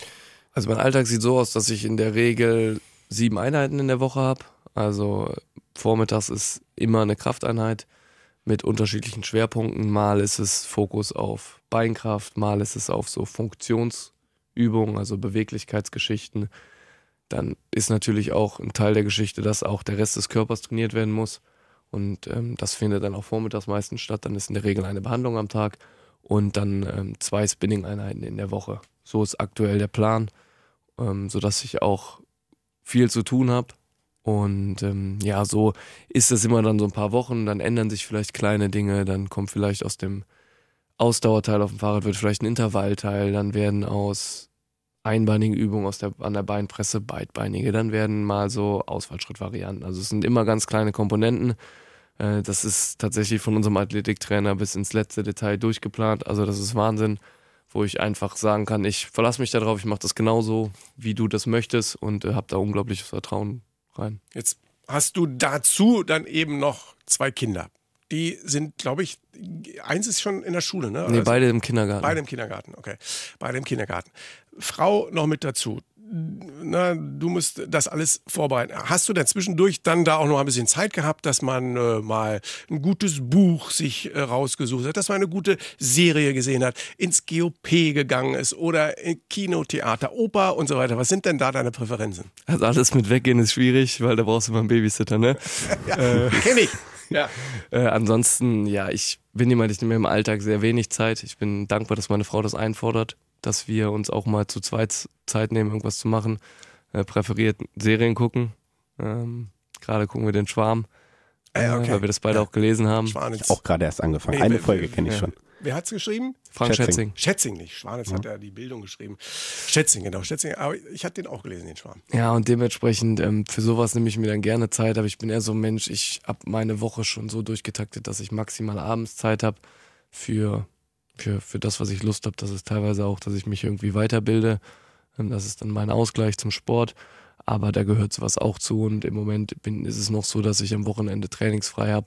Also mein Alltag sieht so aus, dass ich in der Regel sieben Einheiten in der Woche habe. Also vormittags ist immer eine Krafteinheit mit unterschiedlichen Schwerpunkten. Mal ist es Fokus auf Beinkraft, mal ist es auf so Funktionsübungen, also Beweglichkeitsgeschichten. Dann ist natürlich auch ein Teil der Geschichte, dass auch der Rest des Körpers trainiert werden muss. Und ähm, das findet dann auch vormittags meistens statt. Dann ist in der Regel eine Behandlung am Tag und dann ähm, zwei Spinning-Einheiten in der Woche. So ist aktuell der Plan, ähm, sodass ich auch viel zu tun habe und ähm, ja, so ist es immer dann so ein paar Wochen, dann ändern sich vielleicht kleine Dinge, dann kommt vielleicht aus dem Ausdauerteil auf dem Fahrrad wird vielleicht ein Intervallteil, dann werden aus einbeinigen Übungen aus der, an der Beinpresse beidbeinige, dann werden mal so Ausfallschrittvarianten. Also es sind immer ganz kleine Komponenten. Äh, das ist tatsächlich von unserem Athletiktrainer bis ins letzte Detail durchgeplant. Also das ist Wahnsinn, wo ich einfach sagen kann, ich verlasse mich darauf, ich mache das genauso, wie du das möchtest und äh, habe da unglaubliches Vertrauen rein. Jetzt hast du dazu dann eben noch zwei Kinder. Die sind, glaube ich, eins ist schon in der Schule, ne? Nee, Also- beide im Kindergarten. Beide im Kindergarten, okay. Beide im Kindergarten. Frau noch mit dazu. Na, du musst das alles vorbereiten. Hast du denn zwischendurch dann da auch noch ein bisschen Zeit gehabt, dass man äh, mal ein gutes Buch sich äh, rausgesucht hat, dass man eine gute Serie gesehen hat, ins GOP gegangen ist oder in Kino, Theater, Oper und so weiter? Was sind denn da deine Präferenzen? Also alles mit weggehen ist schwierig, weil da brauchst du immer einen Babysitter, ne? Kenn ich. Ja. Äh, ansonsten, ja, ich bin jemand, ich nehme im Alltag sehr wenig Zeit. Ich bin dankbar, dass meine Frau das einfordert, dass wir uns auch mal zu zweit Zeit nehmen, irgendwas zu machen. Äh, präferiert Serien gucken. Ähm, Gerade gucken wir den Schwarm, Ah, ja, okay. äh, weil wir das beide auch gelesen haben. Schwanitz. Auch gerade erst angefangen. Nee, Eine Folge kenne ich ja. schon. Wer hat's geschrieben? Frank Schätzing. Schätzing. Schätzing nicht. Schwanitz hat ja die Bildung geschrieben. Schätzing, genau. Schätzing. Aber ich hatte den auch gelesen, den Schwarm. Ja, und dementsprechend ähm, für sowas nehme ich mir dann gerne Zeit, aber ich bin eher so ein Mensch, ich habe meine Woche schon so durchgetaktet, dass ich maximal abends Zeit habe für, für, für das, was ich Lust habe. Das ist teilweise auch, dass ich mich irgendwie weiterbilde. Ähm, Das ist dann mein Ausgleich zum Sport. Aber da gehört sowas auch zu und im Moment bin, ist es noch so, dass ich am Wochenende trainingsfrei habe.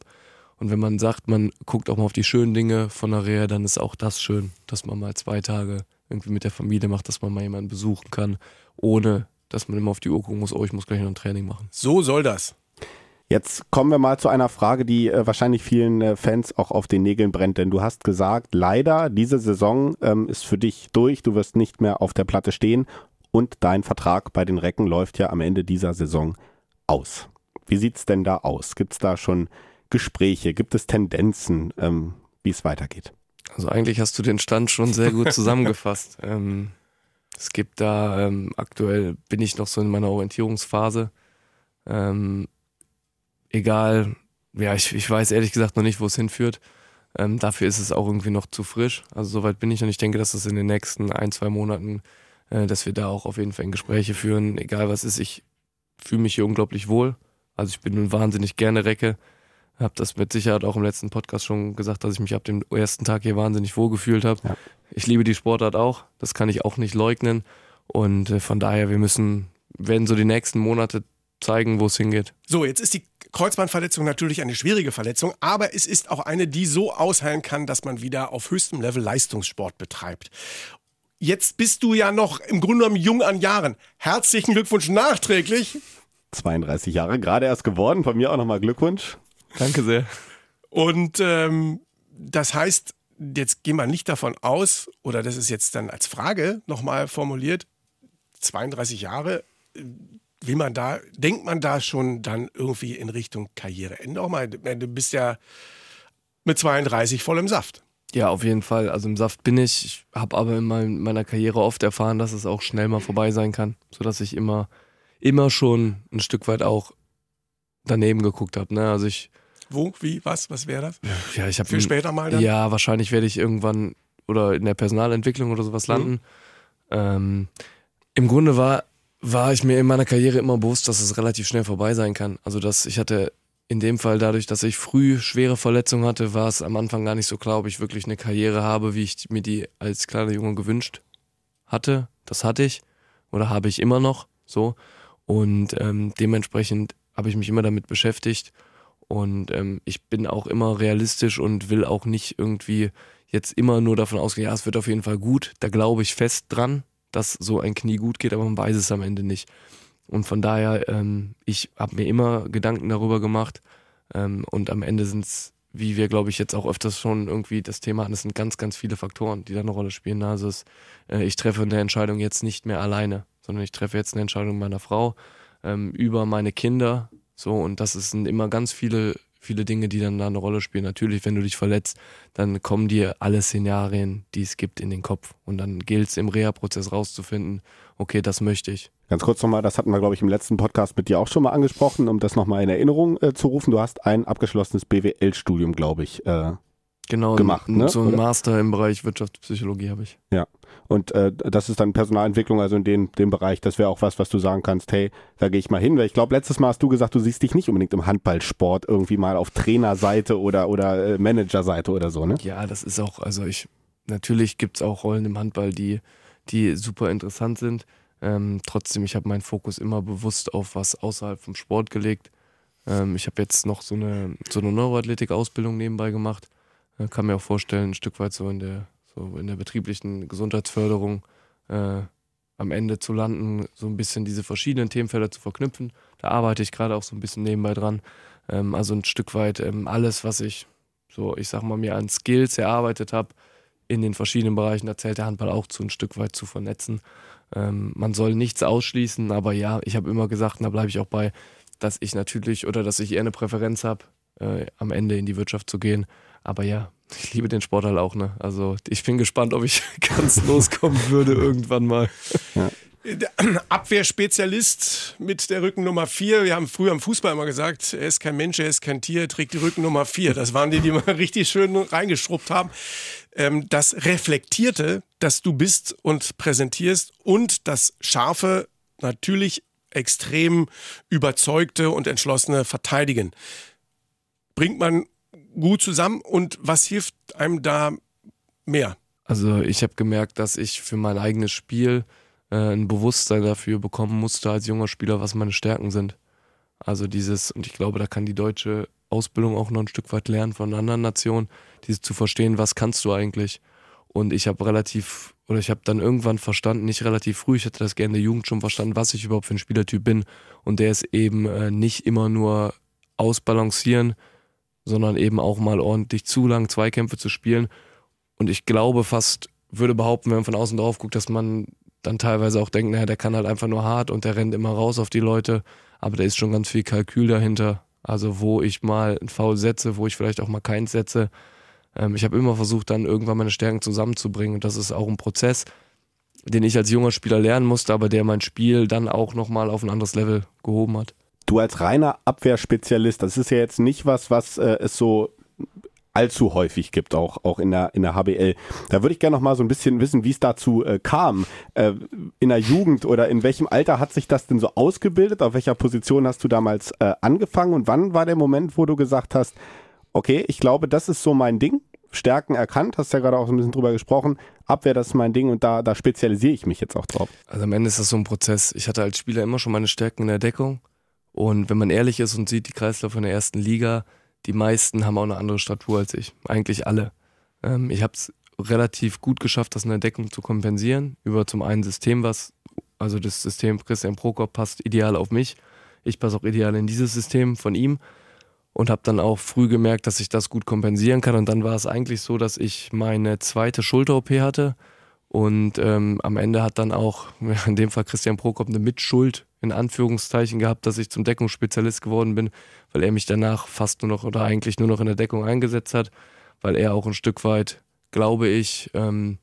Und wenn man sagt, man guckt auch mal auf die schönen Dinge von der Reha, dann ist auch das schön, dass man mal zwei Tage irgendwie mit der Familie macht, dass man mal jemanden besuchen kann, ohne dass man immer auf die Uhr gucken muss, oh, ich muss gleich noch ein Training machen. So soll das. Jetzt kommen wir mal zu einer Frage, die äh, wahrscheinlich vielen äh, Fans auch auf den Nägeln brennt. Denn du hast gesagt, leider, diese Saison ähm, ist für dich durch. Du wirst nicht mehr auf der Platte stehen. Und dein Vertrag bei den Recken läuft ja am Ende dieser Saison aus. Wie sieht's denn da aus? Gibt's da schon Gespräche? Gibt es Tendenzen, ähm, wie es weitergeht? Also eigentlich hast du den Stand schon sehr gut zusammengefasst. ähm, es gibt da, ähm, aktuell bin ich noch so in meiner Orientierungsphase. Egal, ja, ich, ich weiß ehrlich gesagt noch nicht, wo es hinführt. Ähm, dafür ist es auch irgendwie noch zu frisch. Also soweit bin ich und ich denke, dass es in den nächsten ein, zwei Monaten, äh, dass wir da auch auf jeden Fall in Gespräche führen. Egal was ist, ich fühle mich hier unglaublich wohl. Also ich bin nun wahnsinnig gerne Recke. Habe das mit Sicherheit auch im letzten Podcast schon gesagt, dass ich mich ab dem ersten Tag hier wahnsinnig wohl gefühlt habe. Ja. Ich liebe die Sportart auch. Das kann ich auch nicht leugnen. Und äh, von daher, wir müssen, werden so die nächsten Monate zeigen, wo es hingeht. So, jetzt ist die Kreuzbandverletzung natürlich eine schwierige Verletzung, aber es ist auch eine, die so ausheilen kann, dass man wieder auf höchstem Level Leistungssport betreibt. Jetzt bist du ja noch im Grunde genommen jung an Jahren. Herzlichen Glückwunsch nachträglich. 32 Jahre, gerade erst geworden. Von mir auch nochmal Glückwunsch. Danke sehr. Und ähm, das heißt, jetzt gehen wir nicht davon aus, oder das ist jetzt dann als Frage nochmal formuliert, 32 Jahre, will man da, denkt man da schon dann irgendwie in Richtung Karriereende auch mal? Du bist ja mit 32 voll im Saft. Ja, auf jeden Fall. Also im Saft bin ich. Ich habe aber in mein- meiner Karriere oft erfahren, dass es auch schnell mal vorbei sein kann, sodass ich immer, immer schon ein Stück weit auch daneben geguckt habe. Ne? Also ich, Wo, wie, was, was wäre das? ja, ich habe Für später mal dann? Ja, wahrscheinlich werde ich irgendwann oder in der Personalentwicklung oder sowas landen. Ähm, Im Grunde war, war ich mir in meiner Karriere immer bewusst, dass es relativ schnell vorbei sein kann. Also dass ich hatte in dem Fall dadurch, dass ich früh schwere Verletzungen hatte, war es am Anfang gar nicht so klar, ob ich wirklich eine Karriere habe, wie ich mir die als kleiner Junge gewünscht hatte. Das hatte ich oder habe ich immer noch so. Und ähm, dementsprechend habe ich mich immer damit beschäftigt. Und ähm, ich bin auch immer realistisch und will auch nicht irgendwie jetzt immer nur davon ausgehen, ja, es wird auf jeden Fall gut. Da glaube ich fest dran, dass so ein Knie gut geht, aber man weiß es am Ende nicht. Und von daher, ähm, ich habe mir immer Gedanken darüber gemacht. Ähm, und am Ende sind es, wie wir, glaube ich, jetzt auch öfters schon irgendwie das Thema hatten, es sind ganz, ganz viele Faktoren, die da eine Rolle spielen. Also es, äh, ich treffe eine Entscheidung jetzt nicht mehr alleine, sondern ich treffe jetzt eine Entscheidung meiner Frau ähm, über meine Kinder. So, und das sind immer ganz viele, viele Dinge, die dann da eine Rolle spielen. Natürlich, wenn du dich verletzt, dann kommen dir alle Szenarien, die es gibt, in den Kopf. Und dann gilt es im Reha-Prozess rauszufinden, okay, das möchte ich. Ganz kurz nochmal, das hatten wir, glaube ich, im letzten Podcast mit dir auch schon mal angesprochen, um das nochmal in Erinnerung äh, zu rufen. Du hast ein abgeschlossenes BWL-Studium, glaube ich. Äh, Genau, Gemacht, ne? so ein? Master im Bereich Wirtschaftspsychologie habe ich. ja. Und äh, das ist dann Personalentwicklung, also in dem, dem Bereich. Das wäre auch was, was du sagen kannst, hey, da gehe ich mal hin. Weil ich glaube, letztes Mal hast du gesagt, du siehst dich nicht unbedingt im Handballsport irgendwie mal auf Trainerseite oder, oder äh, Managerseite oder so, ne? Ja, das ist auch, also ich natürlich gibt es auch Rollen im Handball, die, die super interessant sind. Ähm, trotzdem, ich habe meinen Fokus immer bewusst auf was außerhalb vom Sport gelegt. Ähm, ich habe jetzt noch so eine, so eine Neuroathletik-Ausbildung nebenbei gemacht. Äh, kann mir auch vorstellen, ein Stück weit so in der, so in der betrieblichen Gesundheitsförderung äh, am Ende zu landen, so ein bisschen diese verschiedenen Themenfelder zu verknüpfen. Da arbeite ich gerade auch so ein bisschen nebenbei dran. Ähm, also ein Stück weit ähm, alles, was ich so, ich sag mal, mir an Skills erarbeitet habe, in den verschiedenen Bereichen, da zählt der Handball auch zu ein Stück weit zu vernetzen. Ähm, man soll nichts ausschließen, aber ja, ich habe immer gesagt, und da bleibe ich auch bei, dass ich natürlich oder dass ich eher eine Präferenz habe, äh, am Ende in die Wirtschaft zu gehen. Aber ja, ich liebe den Sport halt auch, ne? Also ich bin gespannt, ob ich ganz loskommen würde irgendwann mal. Ja. Abwehrspezialist mit der Rückennummer 4. Wir haben früher im Fußball immer gesagt, er ist kein Mensch, er ist kein Tier, er trägt die Rückennummer 4. Das waren die, die mal richtig schön reingeschrubbt haben. Ähm, das reflektierte, dass du bist und präsentierst und das scharfe, natürlich extrem überzeugte und entschlossene Verteidigen. Bringt man gut zusammen und was hilft einem da mehr? Also ich habe gemerkt, dass ich für mein eigenes Spiel äh, ein Bewusstsein dafür bekommen musste als junger Spieler, was meine Stärken sind. Also dieses, und ich glaube, da kann die deutsche Ausbildung auch noch ein Stück weit lernen von anderen Nationen, dieses zu verstehen, was kannst du eigentlich. Und ich habe relativ, oder ich habe dann irgendwann verstanden, nicht relativ früh, ich hatte das gerne in der Jugend schon verstanden, was ich überhaupt für ein Spielertyp bin. Und der ist eben äh, nicht immer nur ausbalancieren, sondern eben auch mal ordentlich zu lang Zweikämpfe zu spielen. Und ich glaube fast, würde behaupten, wenn man von außen drauf guckt, dass man dann teilweise auch denkt, naja, der kann halt einfach nur hart und der rennt immer raus auf die Leute. Aber da ist schon ganz viel Kalkül dahinter. Also wo ich mal ein Foul setze, wo ich vielleicht auch mal keins setze. Ähm, ich habe immer versucht, dann irgendwann meine Stärken zusammenzubringen. Und das ist auch ein Prozess, den ich als junger Spieler lernen musste, aber der mein Spiel dann auch nochmal auf ein anderes Level gehoben hat. Du als reiner Abwehrspezialist, das ist ja jetzt nicht was, was äh, es so allzu häufig gibt, auch, auch in, der, in der HBL. Da würde ich gerne noch mal so ein bisschen wissen, wie es dazu äh, kam. Äh, in der Jugend oder in welchem Alter hat sich das denn so ausgebildet? Auf welcher Position hast du damals äh, angefangen? Und wann war der Moment, wo du gesagt hast, okay, ich glaube, das ist so mein Ding? Stärken erkannt, hast ja gerade auch so ein bisschen drüber gesprochen. Abwehr, das ist mein Ding und da, da spezialisiere ich mich jetzt auch drauf. Also am Ende ist das so ein Prozess. Ich hatte als Spieler immer schon meine Stärken in der Deckung. Und wenn man ehrlich ist und sieht die Kreisläufe in der ersten Liga, die meisten haben auch eine andere Statur als ich. Eigentlich alle. Ähm, ich habe es relativ gut geschafft, das in der Deckung zu kompensieren. Über zum einen System, was, also das System Christian Prokop passt ideal auf mich. Ich passe auch ideal in dieses System von ihm und habe dann auch früh gemerkt, dass ich das gut kompensieren kann. Und dann war es eigentlich so, dass ich meine zweite Schulter-OP hatte. Und ähm, am Ende hat dann auch, in dem Fall Christian Prokop, eine Mitschuld in Anführungszeichen gehabt, dass ich zum Deckungsspezialist geworden bin, weil er mich danach fast nur noch oder eigentlich nur noch in der Deckung eingesetzt hat, weil er auch ein Stück weit, glaube ich, ähm,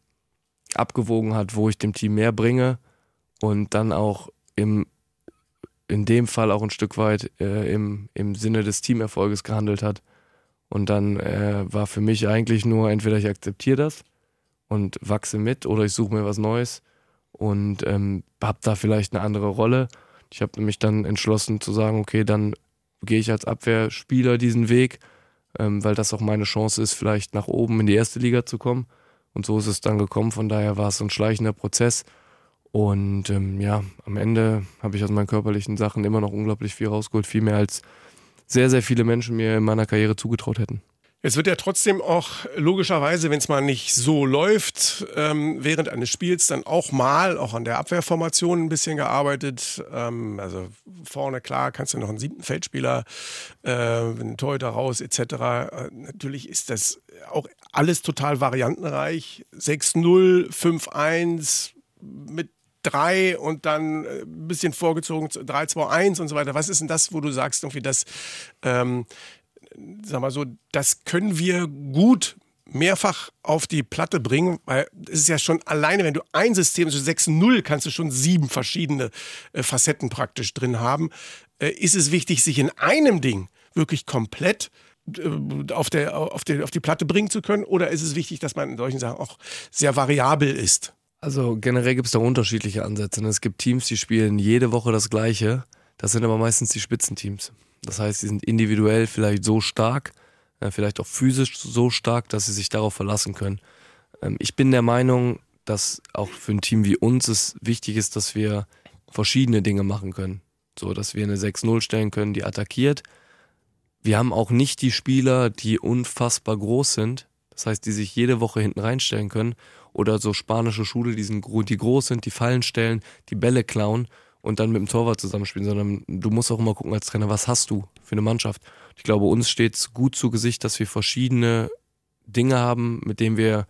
abgewogen hat, wo ich dem Team mehr bringe und dann auch im, in dem Fall auch ein Stück weit äh, im, im Sinne des Teamerfolges gehandelt hat. Und dann äh, war für mich eigentlich nur, entweder ich akzeptiere das und wachse mit oder ich suche mir was Neues und ähm, habe da vielleicht eine andere Rolle. Ich habe mich dann entschlossen zu sagen, okay, dann gehe ich als Abwehrspieler diesen Weg, ähm, weil das auch meine Chance ist, vielleicht nach oben in die erste Liga zu kommen. Und so ist es dann gekommen. Von daher war es ein schleichender Prozess. Und ähm, ja, am Ende habe ich aus meinen körperlichen Sachen immer noch unglaublich viel rausgeholt, viel mehr als sehr, sehr viele Menschen mir in meiner Karriere zugetraut hätten. Es wird ja trotzdem auch logischerweise, wenn es mal nicht so läuft, ähm, während eines Spiels dann auch mal, auch an der Abwehrformation ein bisschen gearbeitet. Ähm, also vorne, klar, kannst du noch einen siebten Feldspieler, äh, einen Torhüter raus, etc. Äh, natürlich ist das auch alles total variantenreich. 6-0, 5-1 mit 3 und dann ein äh, bisschen vorgezogen 3-2-1 und so weiter. Was ist denn das, wo du sagst, irgendwie, dass ähm, sag mal so, das können wir gut mehrfach auf die Platte bringen, weil es ist ja schon alleine, wenn du ein System, so 6.0, kannst du schon sieben verschiedene äh, Facetten praktisch drin haben. Äh, ist es wichtig, sich in einem Ding wirklich komplett äh, auf, der, auf, der, auf die Platte bringen zu können? Oder ist es wichtig, dass man in solchen Sachen auch sehr variabel ist? Also generell gibt es da unterschiedliche Ansätze. Es gibt Teams, die spielen jede Woche das Gleiche. Das sind aber meistens die Spitzenteams. Das heißt, sie sind individuell vielleicht so stark, äh, vielleicht auch physisch so stark, dass sie sich darauf verlassen können. Ähm, ich bin der Meinung, dass auch für ein Team wie uns es wichtig ist, dass wir verschiedene Dinge machen können. So, dass wir eine 6-0 stellen können, die attackiert. Wir haben auch nicht die Spieler, die unfassbar groß sind. Das heißt, die sich jede Woche hinten reinstellen können. Oder so spanische Schule, die, sind, die groß sind, die Fallen stellen, die Bälle klauen und dann mit dem Torwart zusammenspielen, sondern du musst auch immer gucken als Trainer, was hast du für eine Mannschaft. Ich glaube, uns steht es gut zu Gesicht, dass wir verschiedene Dinge haben, mit denen wir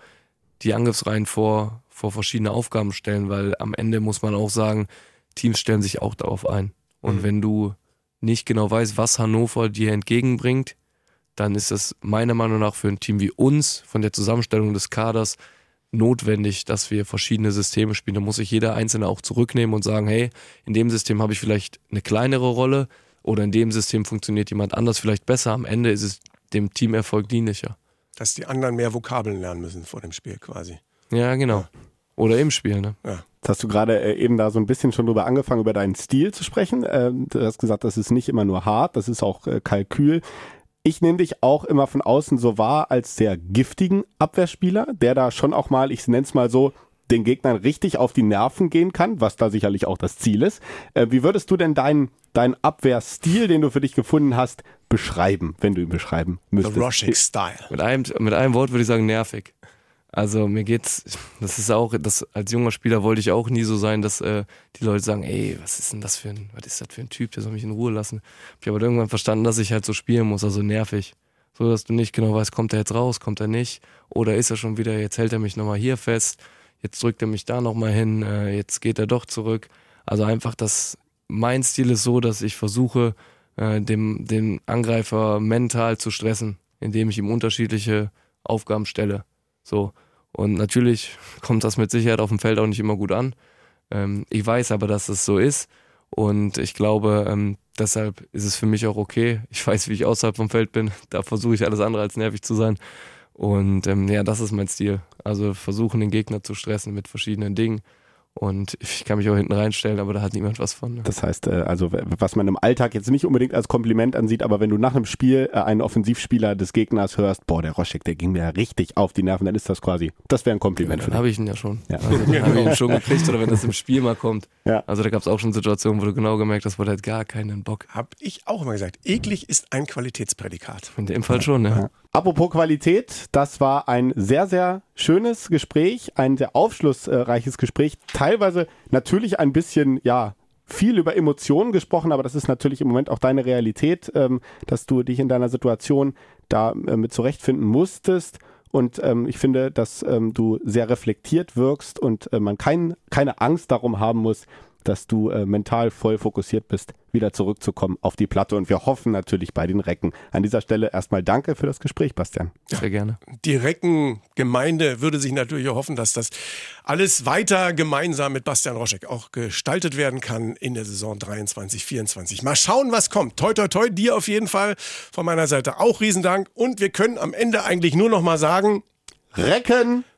die Angriffsreihen vor, vor verschiedene Aufgaben stellen, weil am Ende muss man auch sagen, Teams stellen sich auch darauf ein. Und mhm. wenn du nicht genau weißt, was Hannover dir entgegenbringt, dann ist das meiner Meinung nach für ein Team wie uns von der Zusammenstellung des Kaders notwendig, dass wir verschiedene Systeme spielen. Da muss sich jeder Einzelne auch zurücknehmen und sagen, hey, in dem System habe ich vielleicht eine kleinere Rolle oder in dem System funktioniert jemand anders vielleicht besser. Am Ende ist es dem Teamerfolg dienlicher. Dass die anderen mehr Vokabeln lernen müssen vor dem Spiel quasi. Ja, genau. Ja. Oder im Spiel, ne? Ja. Jetzt hast du gerade äh, eben da so ein bisschen schon drüber angefangen, über deinen Stil zu sprechen. Ähm, du hast gesagt, das ist nicht immer nur hart, das ist auch äh, Kalkül. Ich nehme dich auch immer von außen so wahr als sehr giftigen Abwehrspieler, der da schon auch mal, ich nenne es mal so, den Gegnern richtig auf die Nerven gehen kann, was da sicherlich auch das Ziel ist. Äh, wie würdest du denn deinen dein Abwehrstil, den du für dich gefunden hast, beschreiben, wenn du ihn beschreiben müsstest? The Roshik Style. Mit einem, mit einem Wort würde ich sagen nervig. Also mir geht's, das ist auch, das, als junger Spieler wollte ich auch nie so sein, dass äh, die Leute sagen, ey, was ist denn das für ein, was ist das für ein Typ, der soll mich in Ruhe lassen. Hab ich aber irgendwann verstanden, dass ich halt so spielen muss, also nervig. So, dass du nicht genau weißt, kommt er jetzt raus, kommt er nicht, oder ist er schon wieder, jetzt hält er mich nochmal hier fest, jetzt drückt er mich da nochmal hin, äh, jetzt geht er doch zurück. Also einfach, dass mein Stil ist so, dass ich versuche, äh, dem, den Angreifer mental zu stressen, indem ich ihm unterschiedliche Aufgaben stelle. So. Und natürlich kommt das mit Sicherheit auf dem Feld auch nicht immer gut an. Ähm, ich weiß aber, dass es so ist. Und ich glaube, ähm, deshalb ist es für mich auch okay. Ich weiß, wie ich außerhalb vom Feld bin. Da versuche ich alles andere als nervig zu sein. Und ähm, ja, das ist mein Stil. Also versuchen, den Gegner zu stressen mit verschiedenen Dingen. Und ich kann mich auch hinten reinstellen, aber da hat niemand was von. Ne? Das heißt, äh, also was man im Alltag jetzt nicht unbedingt als Kompliment ansieht, aber wenn du nach einem Spiel äh, einen Offensivspieler des Gegners hörst, boah, der Roschek, der ging mir ja richtig auf die Nerven, dann ist das quasi, das wäre ein Kompliment. Ja, dann habe ich ihn ja schon. Ja. Also, dann habe ich ihn schon gekriegt oder wenn das im Spiel mal kommt. Ja. Also da gab es auch schon Situationen, wo du genau gemerkt hast, wo der hat gar keinen Bock. Hab ich auch immer gesagt. Eklig ist ein Qualitätsprädikat. In dem Fall schon, ja. Apropos Qualität, das war ein sehr, sehr schönes Gespräch, ein sehr aufschlussreiches Gespräch. Teilweise natürlich ein bisschen, ja, viel über Emotionen gesprochen, aber das ist natürlich im Moment auch deine Realität, ähm, dass du dich in deiner Situation da äh, mit zurechtfinden musstest. Und ähm, ich finde, dass ähm, du sehr reflektiert wirkst und äh, man kein, keine Angst darum haben muss, dass du äh, mental voll fokussiert bist, wieder zurückzukommen auf die Platte. Und wir hoffen natürlich bei den Recken. An dieser Stelle erstmal danke für das Gespräch, Bastian. Sehr gerne. Die Reckengemeinde würde sich natürlich hoffen, dass das alles weiter gemeinsam mit Bastian Roschek auch gestaltet werden kann in der Saison 23, 24. Mal schauen, was kommt. Toi, toi, toi, dir auf jeden Fall von meiner Seite auch Riesendank. Und wir können am Ende eigentlich nur noch mal sagen, Recken